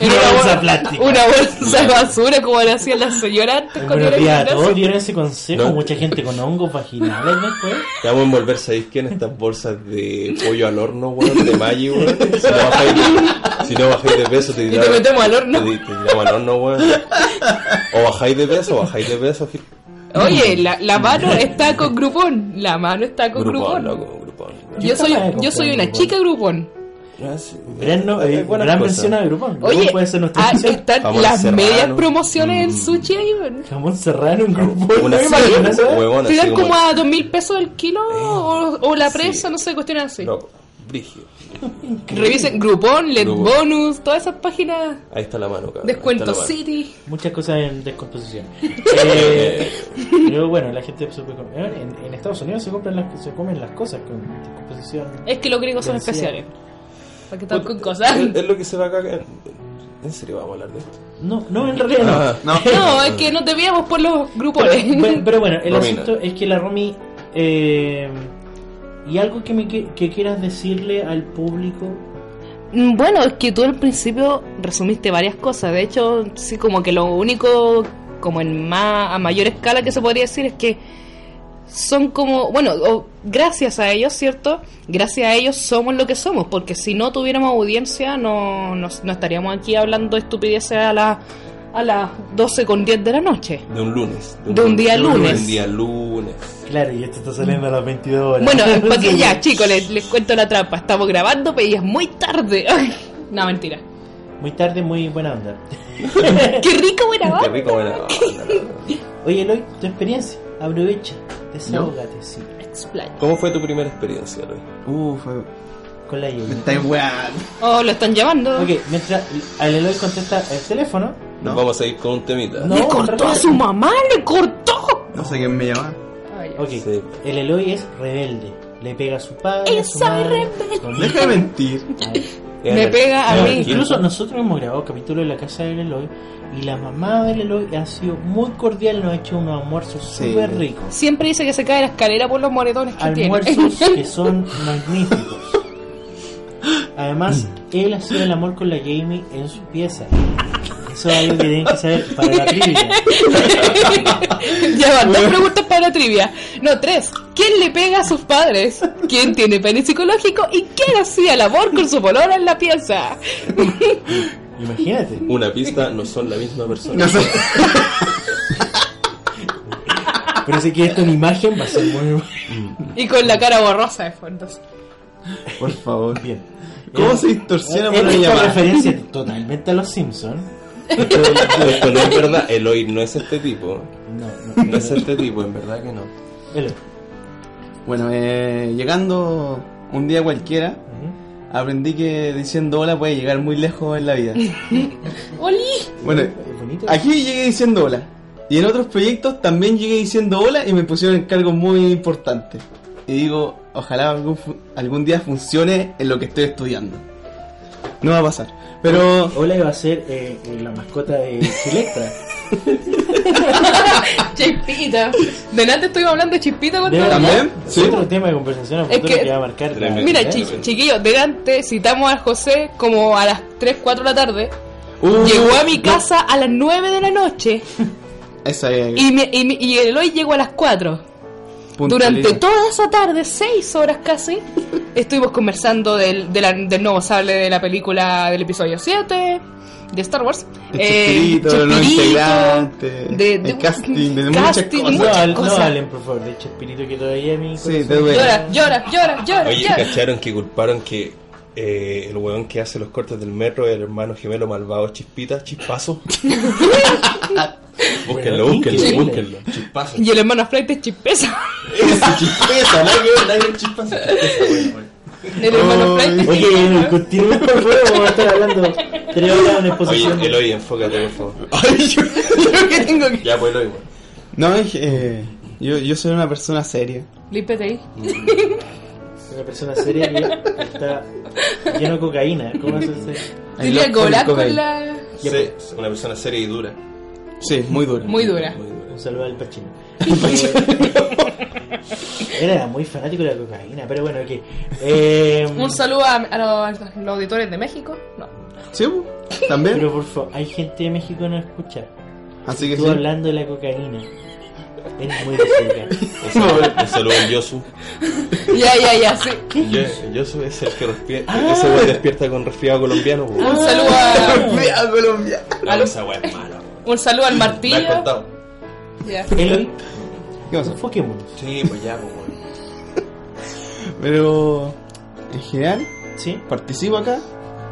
Una bolsa plástica. Una bolsa de basura como le hacían las señoras antes cuando todos dieron ese consejo. No. Mucha gente con hongos vaginales después. Te vamos a envolver, ¿sabéis qué? En estas bolsas de pollo al horno, weón, de Maggi, weón. Si no bajáis de, si no bajáis de peso, te Y tiramos. te metemos al horno. Te, te tiramos al horno, weón. O bajáis de peso, o bajáis de peso. Oye, la, la mano está con grupón. La mano está con Grupón, grupón. loco, grupón. Yo soy, Yo estaba yo soy una comprando chica grupón. Ah, sí. Gran, no, eh, gran mención a Grupón. Oye, puede ser nuestra ah, están Jamón las serrano. medias promociones en Mm. sushi ahí, weón. Jamón serrano en Grupón. Una ¿no? Te dan como- a dos mil pesos el kilo o, o la sí. presa, no sé, cuestiones así. Loco, brígido. Revisen Groupon, Let Groupon. Bonus, todas esas páginas. Ahí está la mano, cabrón. Descuento mano. City. Muchas cosas en descomposición. Eh, pero bueno, la gente se puede com- en, en Estados Unidos se compran las, se comen las cosas con descomposición. Es que los griegos son especiales. Para con cosas. Es, es lo que se va acá. En, en serio, vamos a hablar de esto. No, no, en realidad no. Ah, No. No, es que no te veíamos por los grupones. Pero, bueno, pero bueno, el Romina. asunto es que la Romy. eh, y algo que, me, que, que quieras decirle al público. Mm, Bueno, es que tú al principio resumiste varias cosas. De hecho, sí, como que lo único, como en más, a mayor escala que se podría decir es que son como, bueno, o- gracias a ellos, ¿cierto? Gracias a ellos somos lo que somos, porque si no tuviéramos audiencia no, no, no estaríamos aquí hablando estupideces a las a las 12 con 10 de la noche. De un lunes. De un día lunes. De un día lunes. Claro, y esto está saliendo a las 22 horas. Bueno, para que ya, chicos, les, les cuento la trampa. Estamos grabando, pero ya es muy tarde. No, mentira. Muy tarde, muy buena onda. Qué rico, buena Qué onda. rico, buena onda. Oye, Eloy, tu experiencia. Aprovecha. Desahógate, sí. Explain. ¿Cómo fue tu primera experiencia, Roy? Uf, Con la me Yumi. estáis weando. Oh, lo están llamando. Ok, mientras al Eloy contesta el teléfono. No. Vamos a ir con un temita. No. le cortó a su mamá, le cortó. No sé quién me llama. Ok, Sí. el Eloy es rebelde. Le pega a su padre. a su Soy madre, rebelde. Deja de mentir. Me pega a No, mí. incluso nosotros hemos grabado capítulo de la casa del Eloy y la mamá del Eloy ha sido muy cordial, nos ha hecho unos almuerzos Sí. súper ricos. Siempre dice que se cae la escalera por los moretones que Almuerzos tiene. que son magníficos. Además, él hacía el amor con la Jamie en su pieza. Eso es algo que tienen que saber para la trivia. Llevan dos preguntas para la trivia. No, tres. ¿Quién le pega a sus padres? ¿Quién tiene pene psicológico? ¿Y quién hacía el amor con su polora en la pieza? Imagínate. Una pista, no son la misma persona. No sé. Pero si quieres una imagen va a ser muy Y con la cara borrosa de fondos. Por favor. bien. ¿Cómo se distorsiona eh, por una llamada? referencia totalmente a los Simpsons. Esto, esto no es verdad. Eloy no es este tipo. No, no, No es este tipo, en verdad que no. Eloy. Bueno, eh, llegando un día cualquiera, aprendí que diciendo hola puede llegar muy lejos en la vida. ¡Oli! Bueno, aquí llegué diciendo hola. Y en otros proyectos también llegué diciendo hola y me pusieron encargos muy importantes. Y digo, ojalá algún, algún día funcione en lo que estoy estudiando. No va a pasar. Pero Hola iba a ser eh, eh, la mascota de Chilectra. Chispita. Delante estuvimos hablando de chispita con ¿También? es Sí. otro tema de conversación a Es futuro que- que, va a marcar la- Tremendo. Mira, chi- chiquillos, delante citamos a José como a las 3, 4 de la tarde. Uh, Llegó a mi no, casa a las 9 de la noche. Esa es Y, mi- y, mi- y el hoy llegó a las 4. Puntualidad. Durante toda esa tarde, 6 horas casi, estuvimos conversando del, de la- del nuevo sable de la película del episodio 7 de Star Wars. El Eh, Chespirito, los integrantes, de- de- el casting, de casting, muchas cosas. No, muchas al- no cosas. hablen, por favor, de Chespirito que todavía mi Sí, corazón- te duele. Llora, llora, llora, llora. Oye, llora. ¿cacharon que culparon que eh, el weón que hace los cortes del metro es el hermano gemelo malvado Chispita, Chispazo? Búsquenlo, búsquenlo, búsquenlo. Chispazo. Y el hermano Flight es chispeza. Ese chispeza, que ver, chispazo. El hermano Flight es Oye, continúa por favor, vamos a estar hablando horas en exposición. Oye, Eloy, enfócate, por favor. Ay, yo, yo que tengo que... Ya, pues Eloy, bueno. No, es que, eh, yo, yo soy una persona seria. Límpete ahí. Una persona seria que está lleno de cocaína. ¿Cómo cobrar con cocaine. la. Sí, una persona seria y dura. Sí, muy dura. Muy dura. Un saludo al Pachino. Era muy fanático de la cocaína, pero bueno, ok. Eh, Un saludo a, a los, a los auditores de México. No. Sí, también. pero por favor, hay gente de México que no escucha. Así que sí. hablando de la cocaína. Eres muy saludo, un saludo al Yosu. Ya, ya, ya, sí. Yo- Yosu es el que despierta. Ese weón despierta con resfriado colombiano. Un saludo a. Mira, Colombia. No, esa es mala. Un saludo al Me has martillo. contado. Ya. ¿Qué pasa? Sí, pues ya, pues weón. Pero, en general, ¿Sí? participo acá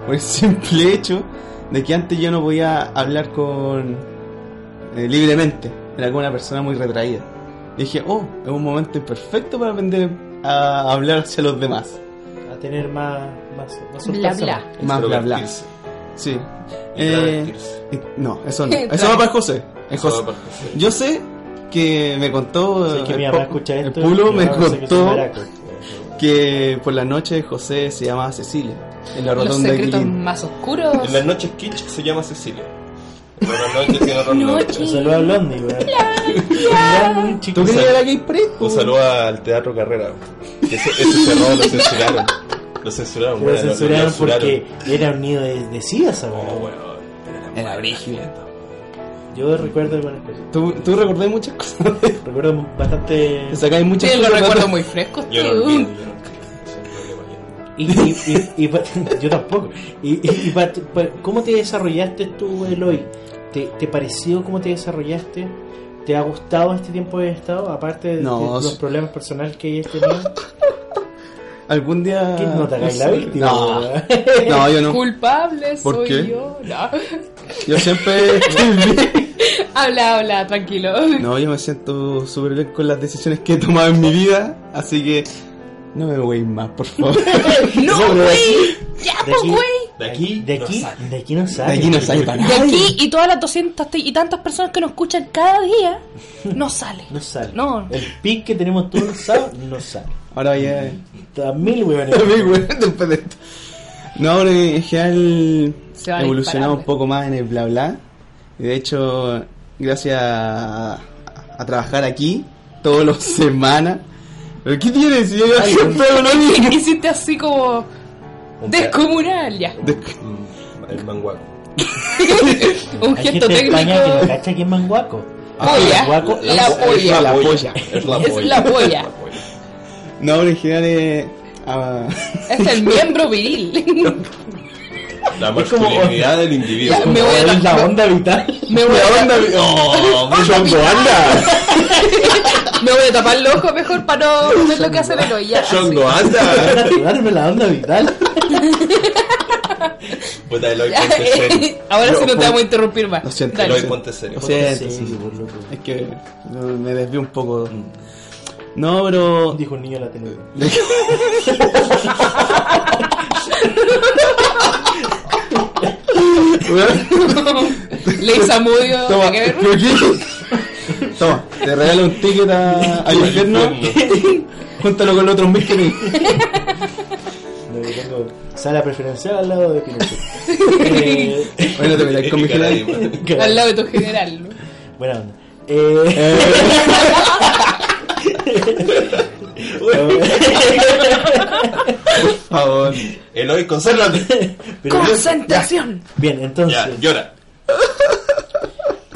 por el simple hecho de que antes yo no podía hablar con eh, libremente. Era como una persona muy retraída. Y dije, oh, es un momento perfecto para aprender a hablar hacia los demás. A tener más. más, más Bla, bla. Más bla bla. Sí. Eh, no, eso no. Eso va para José. Es Eso José. va para José. Yo sé que me contó. Que el escucha el esto. Pulo mi me que contó maraco. que por la noche José se llama Cecilia. En la Los rotonda de secretos Quilín. más oscuros. En las noches Kitsch se llama Cecilia. Las noches otro nombre. Un saludo a Blondie, weón. ¿Tú que- querías la Gay Pride? Un saludo al Teatro Carrera. Ese, ese cerrado lo censuraron. Lo censuraron, Lo weón, censuraron censuraron. porque era un nido de, de sida, esa weá. Oh, weón. Era brígido. Yo recuerdo buenas cosas. ¿Tú, tú recordás muchas cosas. Recuerdo bastante. Te sacáis muchas Sí, lo cosas. recuerdo muy fresco. Yo no olvido, yo no Y, y, y, y yo tampoco. Y, ¿Cómo te desarrollaste tú, Eloy? ¿Te, ¿Te pareció cómo te desarrollaste? ¿Te ha gustado este tiempo de estado? Aparte de, No, de los sí. problemas personales que hayas tenido. Algún día. ¿Qué no te la víctima? No, no, yo no. Culpable ¿Por soy qué? yo. No. Yo siempre habla, habla, tranquilo. No, yo me siento súper bien con las decisiones que he tomado en mi vida. Así que. No me voy más, por favor. No, güey. Ya, pues, güey. De aquí, De no aquí, sale. de aquí no sale. De aquí no sale para De nada. aquí y todas las 200 y tantas personas que nos escuchan cada día, no sale. No sale. No. El pic que tenemos todos los sábados no sale. Ahora ya. A mil weones. Mi güey, después de esto. No, ahora en general evolucionado un poco más en el bla bla. Y de hecho, gracias a, a trabajar aquí todas las semanas. ¿Pero qué tienes? Si yo siempre lo. Hiciste así como descomunal, ya. Mm, El manguaco. Un Hay gesto gente de España que no técnico. cacha que es manguaco. Polla. Manguaco La polla. la polla. Es la Es polla. la polla. No, general es. ah, Es el miembro viril. La Es como- masculinidad del individuo. Ya, me voy a es la onda vital. Me voy, a, ¡Oh! Chongo, anda. Me voy a tapar los ojos mejor para no ver lo que hace el Eloy. Ya, así. ¡Chongo, anda! Darme la onda vital. Puta, Eloy, ponte serio. Ahora sí no te vamos a interrumpir más. Lo siento. Eloy, ponte serio. Lo siento, Sí, sí. por loco. Es que me desvío un poco. No, pero. Dijo el niño en la tele. Le hizo a Mudio. Toma, ¿nada que ver? ¿pero qué? Toma, te regalo un ticket a- al infierno. Júntalo con los otros mil que tengo sala preferencial al lado de Pinochet. Eh, Bueno, te metáis con mi general. claro, Al lado de tu general. ¿no? Buena onda. Eh, Por favor. Eloy, concéntrate. Concentración. bien, entonces. Ya, llora.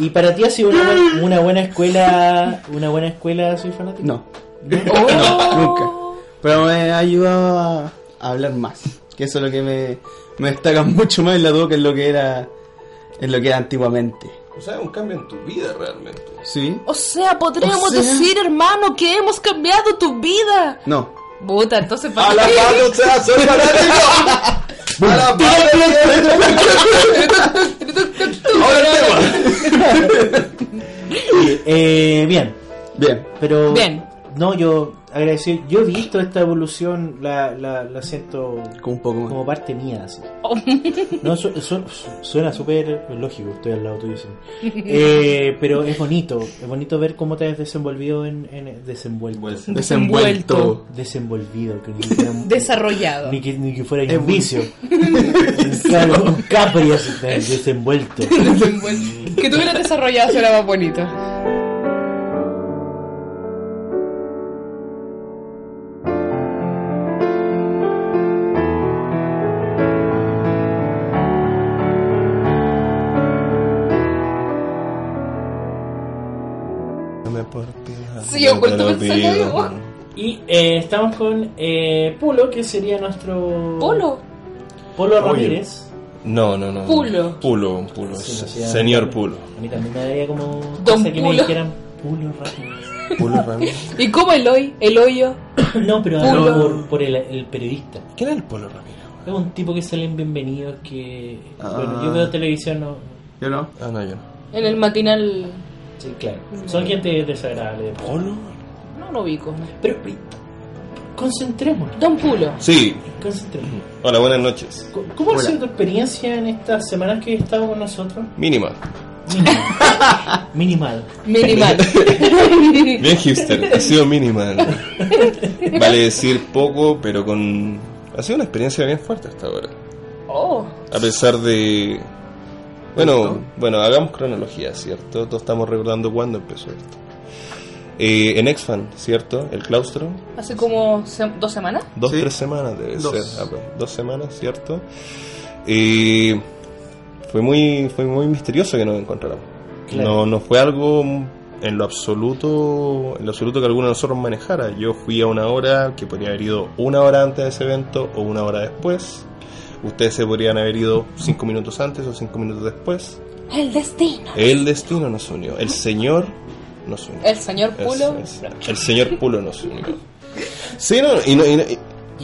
¿Y para ti ha sido una, buena- una buena escuela? ¿Una buena escuela soy fanático? No, Oh. nunca. Pero me ha ayudado a, a hablar más. Que eso es lo que me, me destaca mucho más en la duda que en lo que era en lo que era antiguamente. O sea, un cambio en tu vida realmente. ¿Sí? O sea, podríamos O sea- decir, hermano, que hemos cambiado tu vida. No. Puta, entonces ¡A para la soy fanático! ¡A la! Ahora el tema. Oye, eh, bien, Bien. pero. Bien. No, yo agradecido. Yo he visto esta evolución, la, la, la siento Con un poco más. como parte mía. Así. Oh. No, su- su- suena súper lógico, estoy al lado tuyo. sí. Eh, pero es bonito, es bonito ver cómo te has desenvolvido en, en desenvuelto. Desenvuelto. Desenvolvido, que ni, que era un- Desarrollado. ni que, ni que fuera un vicio. claro, un capri así, desenvuelto. que tú hubieras desarrollado será más bonito. Yo igual. Y eh, estamos con eh, Pulo, que sería nuestro. Polo. Polo Ramírez. No, no, no. Pulo. Pulo, Pulo. Sí, no, Señor Pulo. A mí también me daría como. Don que me Pulo. dijeran Pulo Ramírez. Pulo Ramírez. ¿Y cómo el hoy? El hoyo. No, pero Pulo. por, por el, el periodista. ¿Quién es el Pulo Ramírez? Es un tipo que sale en Bienvenidos que... Ah. Bueno, yo veo televisión, no... Yo no. Ah, no, yo no. En el matinal. Sí, claro. Son gente desagradable. ¿Polo? No lo ubico. Pero, pero, concentrémonos. Don Pulo. Sí. Concentrémonos. Hola, buenas noches. ¿Cómo- ¿Cómo ha sido tu experiencia en estas semanas que has estado con nosotros? Mínima. Minimal. Minimal. Bien hipster, ha sido mínima. Vale decir poco, pero con... Ha sido una experiencia bien fuerte hasta ahora. oh. A pesar de... Bueno, bueno, hagamos cronología, ¿cierto? Todos estamos recordando cuándo empezó esto. Eh, en Exfan, ¿cierto? El claustro. Hace como se- dos semanas. Dos, Sí. tres semanas debe Dos. ser. Ah, pues, dos semanas, ¿cierto? Y fue muy, fue muy misterioso que nos encontráramos. Claro. No, no fue algo en lo absoluto, en lo absoluto que alguno de nosotros manejara. Yo fui a una hora que podría haber ido una hora antes de ese evento o una hora después. Ustedes se podrían haber ido cinco minutos antes o cinco minutos después. El destino. El destino nos unió. El Señor nos unió. El señor Pulo. Es- es- el señor Pulo nos unió. Sí, no, y no, y no- y-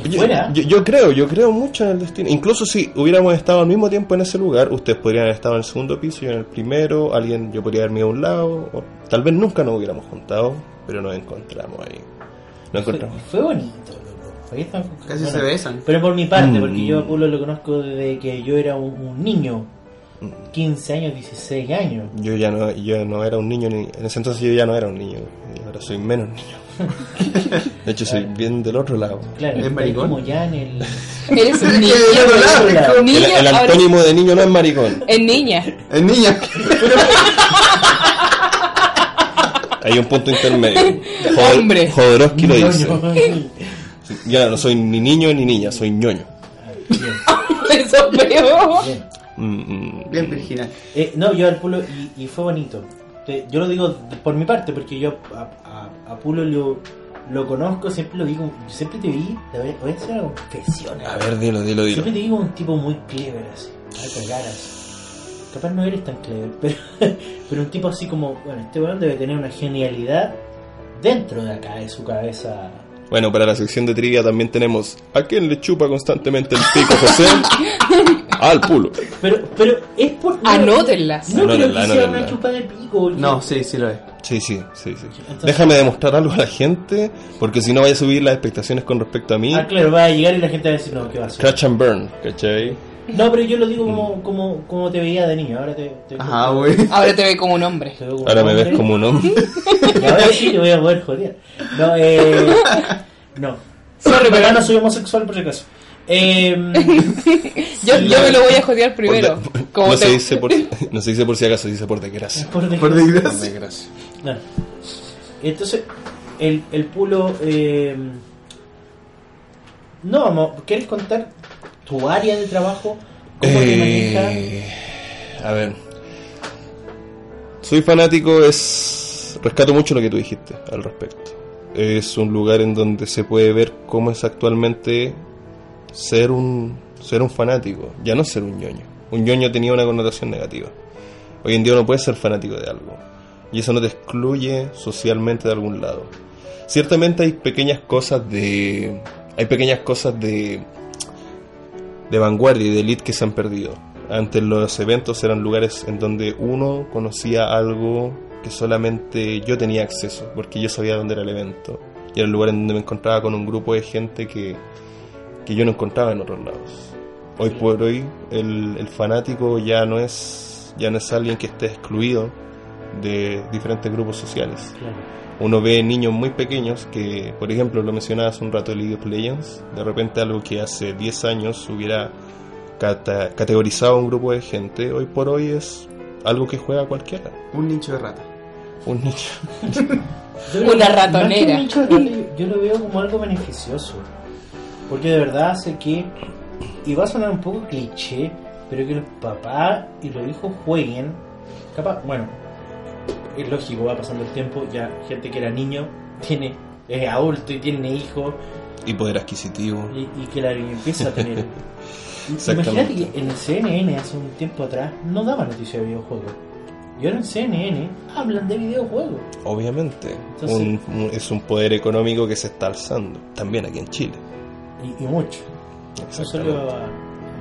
¿Y yo, yo- yo creo, yo creo mucho en el destino. Incluso si hubiéramos estado al mismo tiempo en ese lugar, ustedes podrían haber estado en el segundo piso, yo en el primero, alguien, yo podría haberme ido a un lado, o tal vez nunca nos hubiéramos juntado, pero nos encontramos ahí. Nos Fue, encontramos. fue bonito, Casi bueno, se besan. Pero por mi parte, Mm. porque yo a Pulo lo conozco desde que yo era un, un niño. Mm. 15 años, 16 años. Yo ya no, yo no era un niño, ni, en ese entonces yo ya no era un niño, ahora soy menos niño. De hecho, soy bien del otro lado. Claro, ¿Es maricón? como ya en el... Eres un niño. Claro. Niño, El, el ahora antónimo de niño no es maricón. es niña. Es niña. Hay un punto intermedio. Jodor- Hombre. Jodorowsky lo dice. Ya no soy ni niño ni niña, soy ñoño. Eso es peor. Bien. Mm, mm. Bien virginal. Eh, no, yo al Pulo, y, y fue bonito. Yo lo digo por mi parte, porque yo a, a, a Pulo lo, lo conozco, siempre lo digo, siempre te vi, te voy, voy a hacer una confesión. A ver, dilo, dilo, dilo. Siempre te digo un tipo muy clever, así, a cagaras. Capaz no eres tan clever, pero, pero un tipo así como, bueno, este weón debe tener una genialidad dentro de acá, de su cabeza. Bueno, para la sección de trivia también tenemos ¿A quién le chupa constantemente el pico José? Al pulo. Pero, pero es por... no- Anótenlas. No creo que sea una chupa de pico. No, sí, sí lo es. Sí, sí, sí, sí. Entonces- Déjame demostrar algo a la gente, porque si no vaya a subir las expectaciones con respecto a mí. Ah, claro, va a llegar y la gente va a decir, no, ¿qué va a hacer? Catch and burn, ¿cachai? No, pero yo lo digo como, como, como te veía de niño. Ahora te, te, Ajá, güey. Ahora te ve como un hombre. te veo como Ahora me hombre. ves como un hombre. Y ahora sí te voy a poder joder. No, eh. No. Sorry, pero no soy homosexual por si acaso. Eh, yo, yo me lo voy a jodear primero. Por de- Como no, se te- dice por, no se dice por si acaso, se dice por desgracia. por Por desgracia. Por desgracia. desgracia. No. Entonces, el, el pulo. Eh, no, vamos, ¿quieres contar tu área de trabajo? ¿Cómo te manejas? Eh, a ver. Soy fanático, es. Rescato mucho lo que tú dijiste al respecto. Es un lugar en donde se puede ver cómo es actualmente ser un, ser un fanático, ya no ser un ñoño. Un ñoño tenía una connotación negativa. Hoy en día uno puede ser fanático de algo. Y eso no te excluye socialmente de algún lado. Ciertamente hay pequeñas cosas de. Hay pequeñas cosas de de vanguardia y de elite que se han perdido. Antes los eventos eran lugares en donde uno conocía algo que solamente yo tenía acceso, porque yo sabía dónde era el evento. Y era el lugar en donde me encontraba con un grupo de gente que, que yo no encontraba en otros lados. Hoy por hoy el, el fanático ya no es ya no es alguien que esté excluido de diferentes grupos sociales. Claro. Uno ve niños muy pequeños que, por ejemplo, lo mencionaba hace un rato de League of Legends, de repente algo que hace 10 años hubiera cata- categorizado a un grupo de gente, hoy por hoy es algo que juega cualquiera. Un nicho de rata. Un niño. Yo Una que ratonera. un nicho de Yo lo veo como algo beneficioso. Porque de verdad hace que, y va a sonar un poco cliché, pero que los papás y los hijos jueguen. Capaz, bueno, es lógico, va pasando el tiempo, ya gente que era niño tiene es adulto y tiene hijos y poder adquisitivo. y, y que la empieza a tener. Imagínate que en el CNN hace un tiempo atrás no daba noticia de videojuegos. Y ahora en CNN hablan de videojuegos. Obviamente, Entonces- un- un- es un poder económico que se está alzando, también aquí en Chile. Y, y mucho. No solo a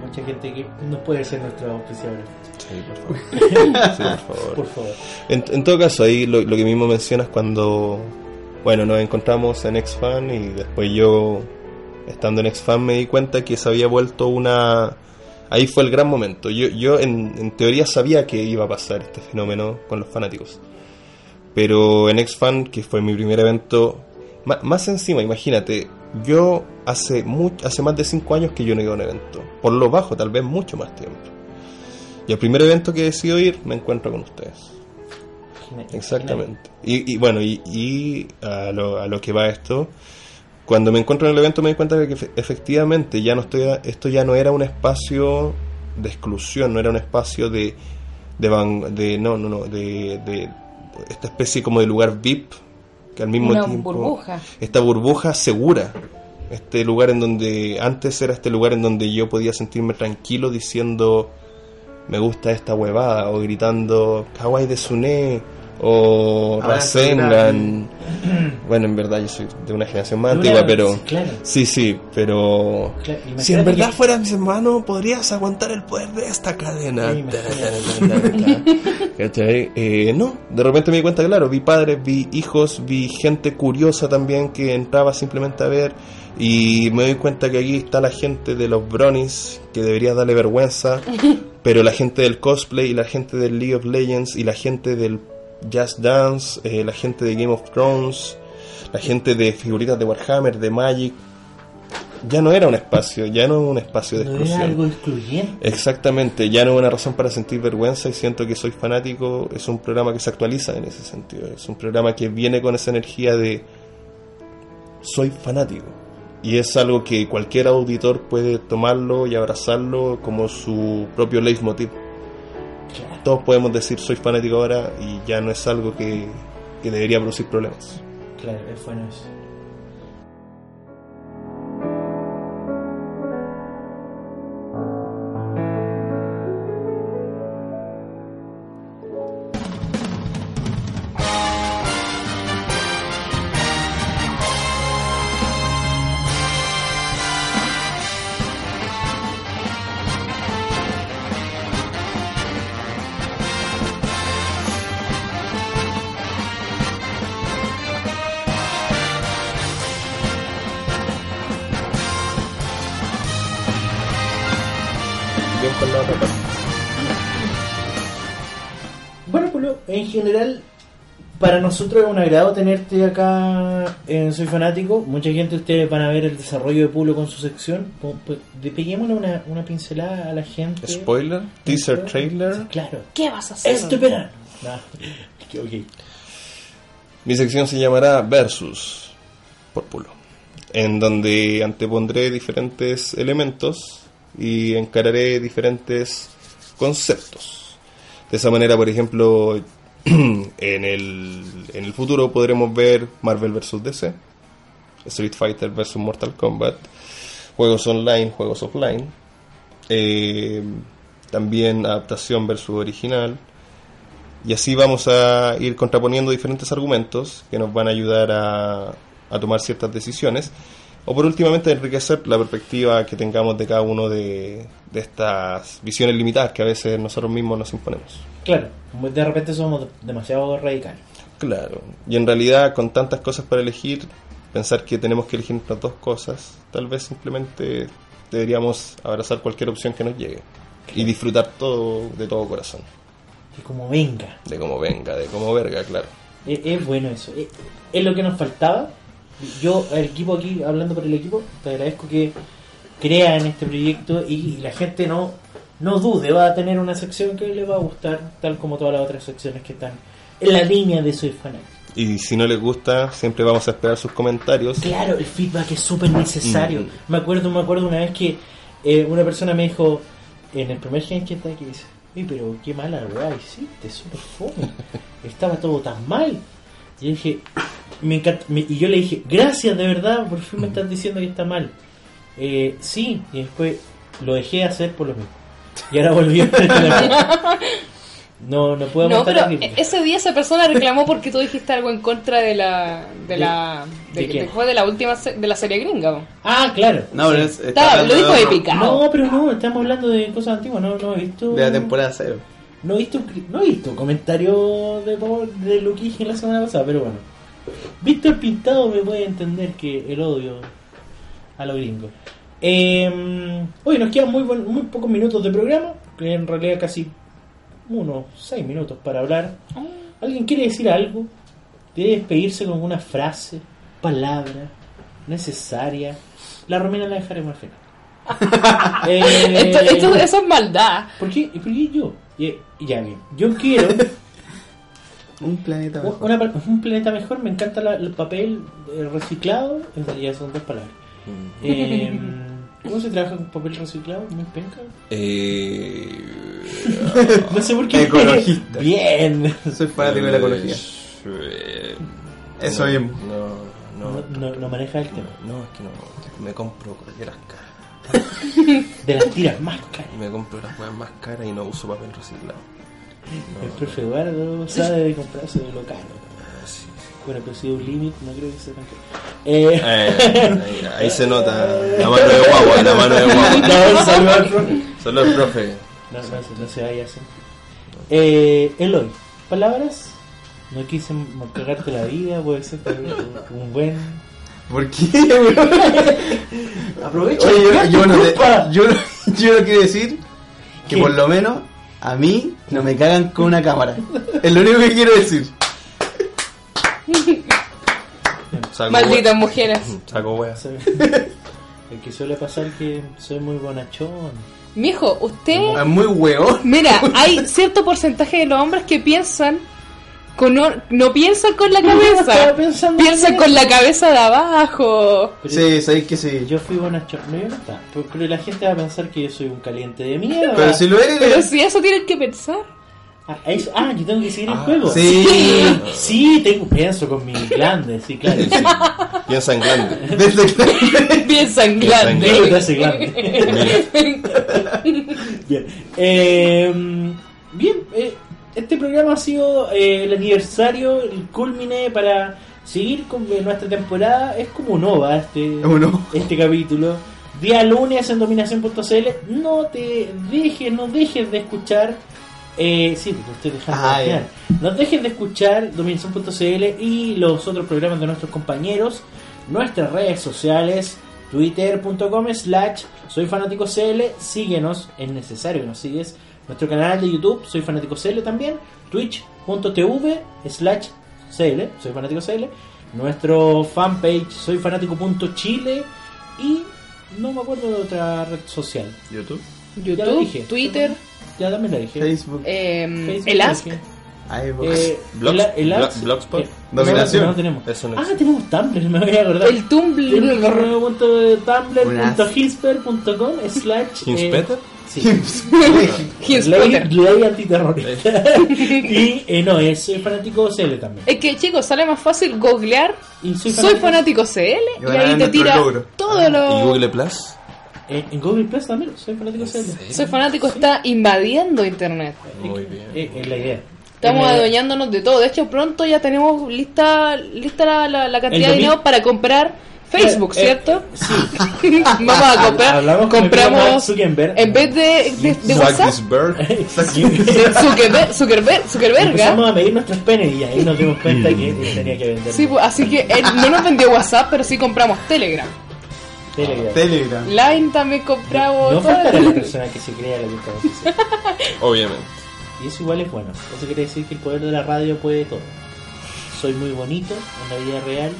mucha gente que no puede ser nuestro auspiciador. Sí, por favor. Sí, por favor. Por favor. En, en todo caso, ahí lo, lo que mismo mencionas cuando, bueno, nos encontramos en Xfan y después yo, estando en Xfan, me di cuenta que se había vuelto una... Ahí fue el gran momento. Yo, yo en, en teoría sabía que iba a pasar este fenómeno con los fanáticos. Pero en Xfan, que fue mi primer evento, ma- más encima, imagínate, yo hace, mu- hace más de 5 años que yo no iba a un evento. Por lo bajo, tal vez mucho más tiempo. Y el primer evento que decido ir, me encuentro con ustedes. Exactamente. Y, y bueno, y, y a, lo, a lo que va esto, cuando me encuentro en el evento me di cuenta de que efe- efectivamente ya no estoy, esto ya no era un espacio de exclusión, no era un espacio de, de, van- de no, no, no, de, de esta especie como de lugar VIP, que al mismo Una tiempo burbuja. esta burbuja segura. Este lugar en donde antes era este lugar en donde yo podía sentirme tranquilo diciendo me gusta esta huevada o gritando kawaii de Sune o Ahora Rasengan. Bueno, en verdad yo soy de una generación más antigua, pero sí, claro. sí, sí, pero Claro, si en verdad que- fueras mis hermanos, podrías aguantar el poder de esta cadena. Eh, no, de repente me di cuenta, claro, vi padres, vi hijos, vi gente curiosa también que entraba simplemente a ver y me doy cuenta que aquí está la gente de los bronies que debería darle vergüenza, pero la gente del cosplay y la gente del League of Legends y la gente del Just Dance, eh, la gente de Game of Thrones, la gente de figuritas de Warhammer, de Magic, ya no era un espacio, ya no un espacio de No exclusión. era algo excluyente. Exactamente, ya no es una razón para sentir vergüenza y siento que soy fanático, es un programa que se actualiza en ese sentido, es un programa que viene con esa energía de soy fanático y es algo que cualquier auditor puede tomarlo y abrazarlo como su propio leitmotiv. Todos podemos decir soy fanático ahora y ya no es algo que, que debería producir problemas. Claro, es bueno eso. Nosotros es un agrado tenerte acá en Soy Fanático. Mucha gente, ustedes van a ver el desarrollo de Pulo con su sección. Pues, peguémosle una, una pincelada a la gente. Spoiler, teaser, trailer. Sí, claro. ¿Qué vas a hacer? Esto, verano. No. Ok, ok. Mi sección se llamará Versus por Pulo, en donde antepondré diferentes elementos y encararé diferentes conceptos. De esa manera, por ejemplo, en el, en el futuro podremos ver Marvel vs. DC, Street Fighter vs. Mortal Kombat, juegos online, juegos offline, eh, también adaptación versus original, y así vamos a ir contraponiendo diferentes argumentos que nos van a ayudar a, a tomar ciertas decisiones. O por últimamente enriquecer la perspectiva que tengamos de cada uno de, de estas visiones limitadas que a veces nosotros mismos nos imponemos. Claro, de repente somos demasiado radicales. Claro, y en realidad con tantas cosas para elegir, pensar que tenemos que elegir entre dos cosas, tal vez simplemente deberíamos abrazar cualquier opción que nos llegue y disfrutar todo de todo corazón, Y como venga. de cómo venga, de cómo verga, claro. Es, es bueno eso. Es, es lo que nos faltaba. Yo, el equipo aquí, hablando por el equipo, te agradezco que crean este proyecto y, la gente no, no dude, va a tener una sección que le va a gustar, tal como todas las otras secciones que están en la línea de Soy Fanático. Y si no les gusta, siempre vamos a esperar sus comentarios. Claro, el feedback es súper necesario. Mm. Me acuerdo, me acuerdo una vez que eh, una persona me dijo en el primer gen que está aquí, dice, "Oye, pero qué mala weá hiciste, súper fome. Estaba todo tan mal. Y yo dije, me encanta, me- y yo le dije, gracias de verdad, por fin me estás diciendo que está mal. Eh, sí, y después lo dejé de hacer por lo mismo. Y ahora volvió. no, no puedo No, pero crítica. ese día esa persona reclamó porque tú dijiste algo en contra de la de la ¿De de, qué? de- fue de la última se- de la serie gringa. Ah, claro. No, pero es, está lo dijo de, picado. No, pero no, estamos hablando de cosas antiguas, no, no he visto... de la temporada cero. No he visto, no he visto comentario de, de Luquigi la semana pasada, pero bueno. Visto el pintado me puede entender que el odio a los gringos. Eh, hoy nos quedan muy, muy pocos minutos de programa, que en realidad casi unos 6 minutos para hablar. ¿Alguien quiere decir algo? ¿Quiere despedirse con alguna frase, palabra necesaria? La Romina la dejaremos al final. Eh, Esto, esto- eso es maldad. ¿Por qué? ¿Por qué yo? Y- y ya bien. Yo quiero Un planeta mejor. una un planeta mejor. Me encanta la- el papel eh, reciclado. En realidad son dos palabras. Eh, ¿Cómo se trabaja con papel reciclado? ¿Muy penca? Eh, No sé por qué. Ecologista. Bien. Soy fanático de la ecología. eh, Eso mismo. No, no, No, no, no maneja el tema. no, es que no. Me compro cualquier caras De las tiras más caras. y me compro las weas más caras y no uso papel reciclado. El profe Eduardo sabe de comprarse de lo caro. Bueno, pero si hay un límite, no creo que sea tan caro. Eh, Eh, ahí, ahí se nota la mano de guagua, la mano de guagua. no, saludo al profe. Solo el profe. No, no, se- no se vaya así. Eh, Eloy, palabras. No quise cagarte la vida, puede ser que un buen. ¿Por qué? Aprovecha. Oye, yo, yo, no te- yo, no- yo no quiero decir que ¿Qué? por lo menos a mí no me cagan con una cámara. Es lo único que quiero decir. Saco Malditas wea- mujeres. Saco weas. El que suele pasar que soy muy bonachón. Mijo, usted Es muy hueón. Mira, hay cierto porcentaje de los hombres que piensan con no, no piensan con la cabeza, piensan en con la cabeza de abajo. Pero Sí, sabéis que sí. Yo fui bonachón. No, no pero la gente va a pensar que yo soy un caliente de mierda. Pero si lo eres. Pero si eso tienen que pensar. Ah, eso- ah, yo tengo que seguir el juego. Sí. Sí, tengo, pienso con mi glande, sí, claro. Sí. Piensa en grande. Desde Piensan Piensa en grande. Hace grande. bien. Eh, bien, eh, este programa ha sido eh, el aniversario, el culmine para seguir con eh, nuestra temporada. Es como un OVA este, este capítulo. Día lunes en dominación.cl. No te dejes, no dejes de escuchar. Eh, sí, te estoy dejando Ah, al final. No dejes de escuchar dominación.cl y los otros programas de nuestros compañeros. Nuestras redes sociales, twitter.com slash soy fanático CL. Síguenos, es necesario que nos sigues. Nuestro canal de YouTube, soy fanático CL también. Twitch.tv slash CL, soy fanático CL. Nuestro fanpage, soy fanático.chile. Y no me acuerdo de otra red social. YouTube. Ya lo YouTube, dije. Twitter, Ya también la dije. Facebook. em, Facebook el Ask. Eh, Blogs- el, el Blogspot. eh, Dominación. No, no tenemos. Eso no ah, tenemos Tumblr, me voy a acordar. El Tumblr. tumblr.hisper.com slash ¿Hinspeter? Sí. Ley, ley antiterrorista. y eh, no, es soy fanático CL también. Es que chicos, sale más fácil googlear Y soy Soy fanático CL y, ahí te tira logro. todo ¿Y lo... Google Plus? En, en Google Plus también, soy fanático CL. Soy fanático está invadiendo internet. Muy bien. Eh, es la idea. Estamos Eh, adueñándonos de todo. De hecho, pronto ya tenemos lista lista la, la- la cantidad de dinero para comprar Facebook, Eh, ¿cierto? Sí. Vamos a comprar. Hablamos compramos. Zuckerberg. En vez de, de, WhatsApp, Zuckerberg, Zuckerberg, Zuckerberg, Empezamos a medir nuestros penes y ahí nos dimos cuenta que tenía que vender. Sí, pues, así que él no nos vendió WhatsApp, pero sí compramos Telegram. Telegram. Telegram. Line también compramos. No todo. faltará la persona que se crea la oficial. Obviamente. Y eso igual es bueno. Eso quiere decir que el poder de la radio puede todo. Soy muy bonito en la vida real.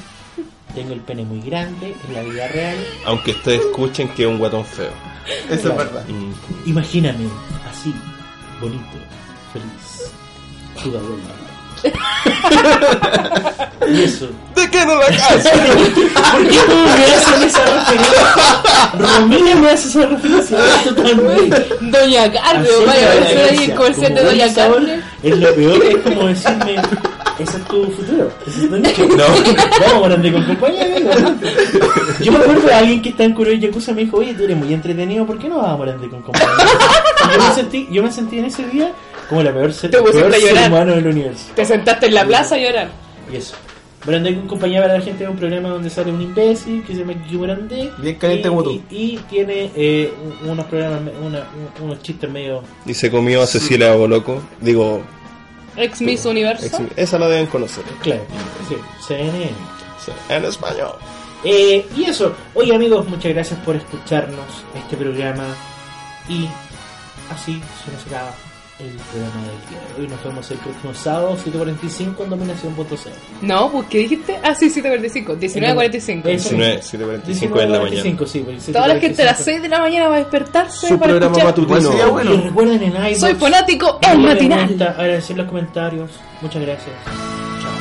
Tengo el pene muy grande en la vida real. Aunque ustedes escuchen que es un guatón feo. Eso es verdad. Mm. Imagíname así, bonito, feliz. Toda buena. Y eso. ¿De qué no la casa? ¿Por qué todos me hacen esa referencia? Romina me hace esa referencia. También. Doña Carmen, vaya a ver gracia. el comercial de Doña Carmen. Es lo peor, es como decirme, ese es tu futuro, ese es tu nicho. No. Vamos, grande con compañía, amigo. Yo me acuerdo de alguien que está en Kuro y Yakuza me dijo, oye, tú eres muy entretenido, ¿por qué no vas a grande con compañía? Y yo me sentí, yo me sentí en ese día como la peor ser, Te pusiste peor a ser llorar. humano del universo. Te sentaste en la plaza a llorar. Y eso. Brandé con compañía para la gente es un programa donde sale un imbécil que se llama Kiki Brandé. Bien caliente y, como tú. Y, y tiene eh, un- unos programas, una- unos chistes medio... Y se comió a Cecilia Boloco. Digo, Ex Miss Universo. ex- esa la deben conocer. Claro, sí, CNN. En español. Eh, y eso, oye amigos, muchas gracias por escucharnos este programa y así se nos acaba el programa del día de hoy. Nos vemos el próximo sábado 7.45 en dominación.cl. No, pues ¿qué dijiste? Ah, sí, 745. 1945. Eso. 19, 7.45 de la mañana. 19.45, sí, Toda la gente a las 7:45. 6 de la mañana va a despertarse Su para programa escuchar. Matutino. sería bueno. Y recuerden en iVoox, Soy fanático, el matinal. gusta, agradecer los comentarios. Muchas gracias. Chao.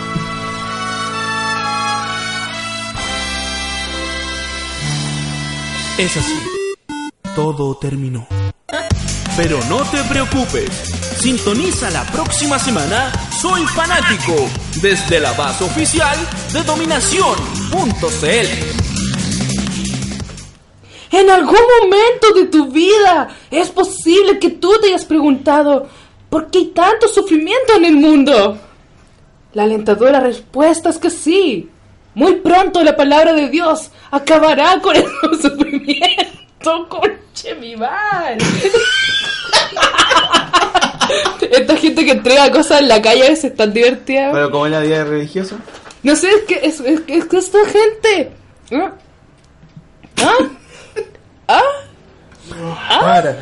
Es así. Todo terminó. Pero no te preocupes. Sintoniza la próxima semana Soy Fanático desde la base oficial de dominación.cl. En algún momento de tu vida es posible que tú te hayas preguntado ¿por qué hay tanto sufrimiento en el mundo? La alentadora respuesta es que sí. Muy pronto la palabra de Dios acabará con el sufrimiento. Conche mi madre. Esta gente que entrega cosas en la calle a veces es tan divertida. Pero como es la vida religiosa. No sé, es que es, es, que- es que esta gente. ¿Ah? ¿Ah? ¿Ah? Para.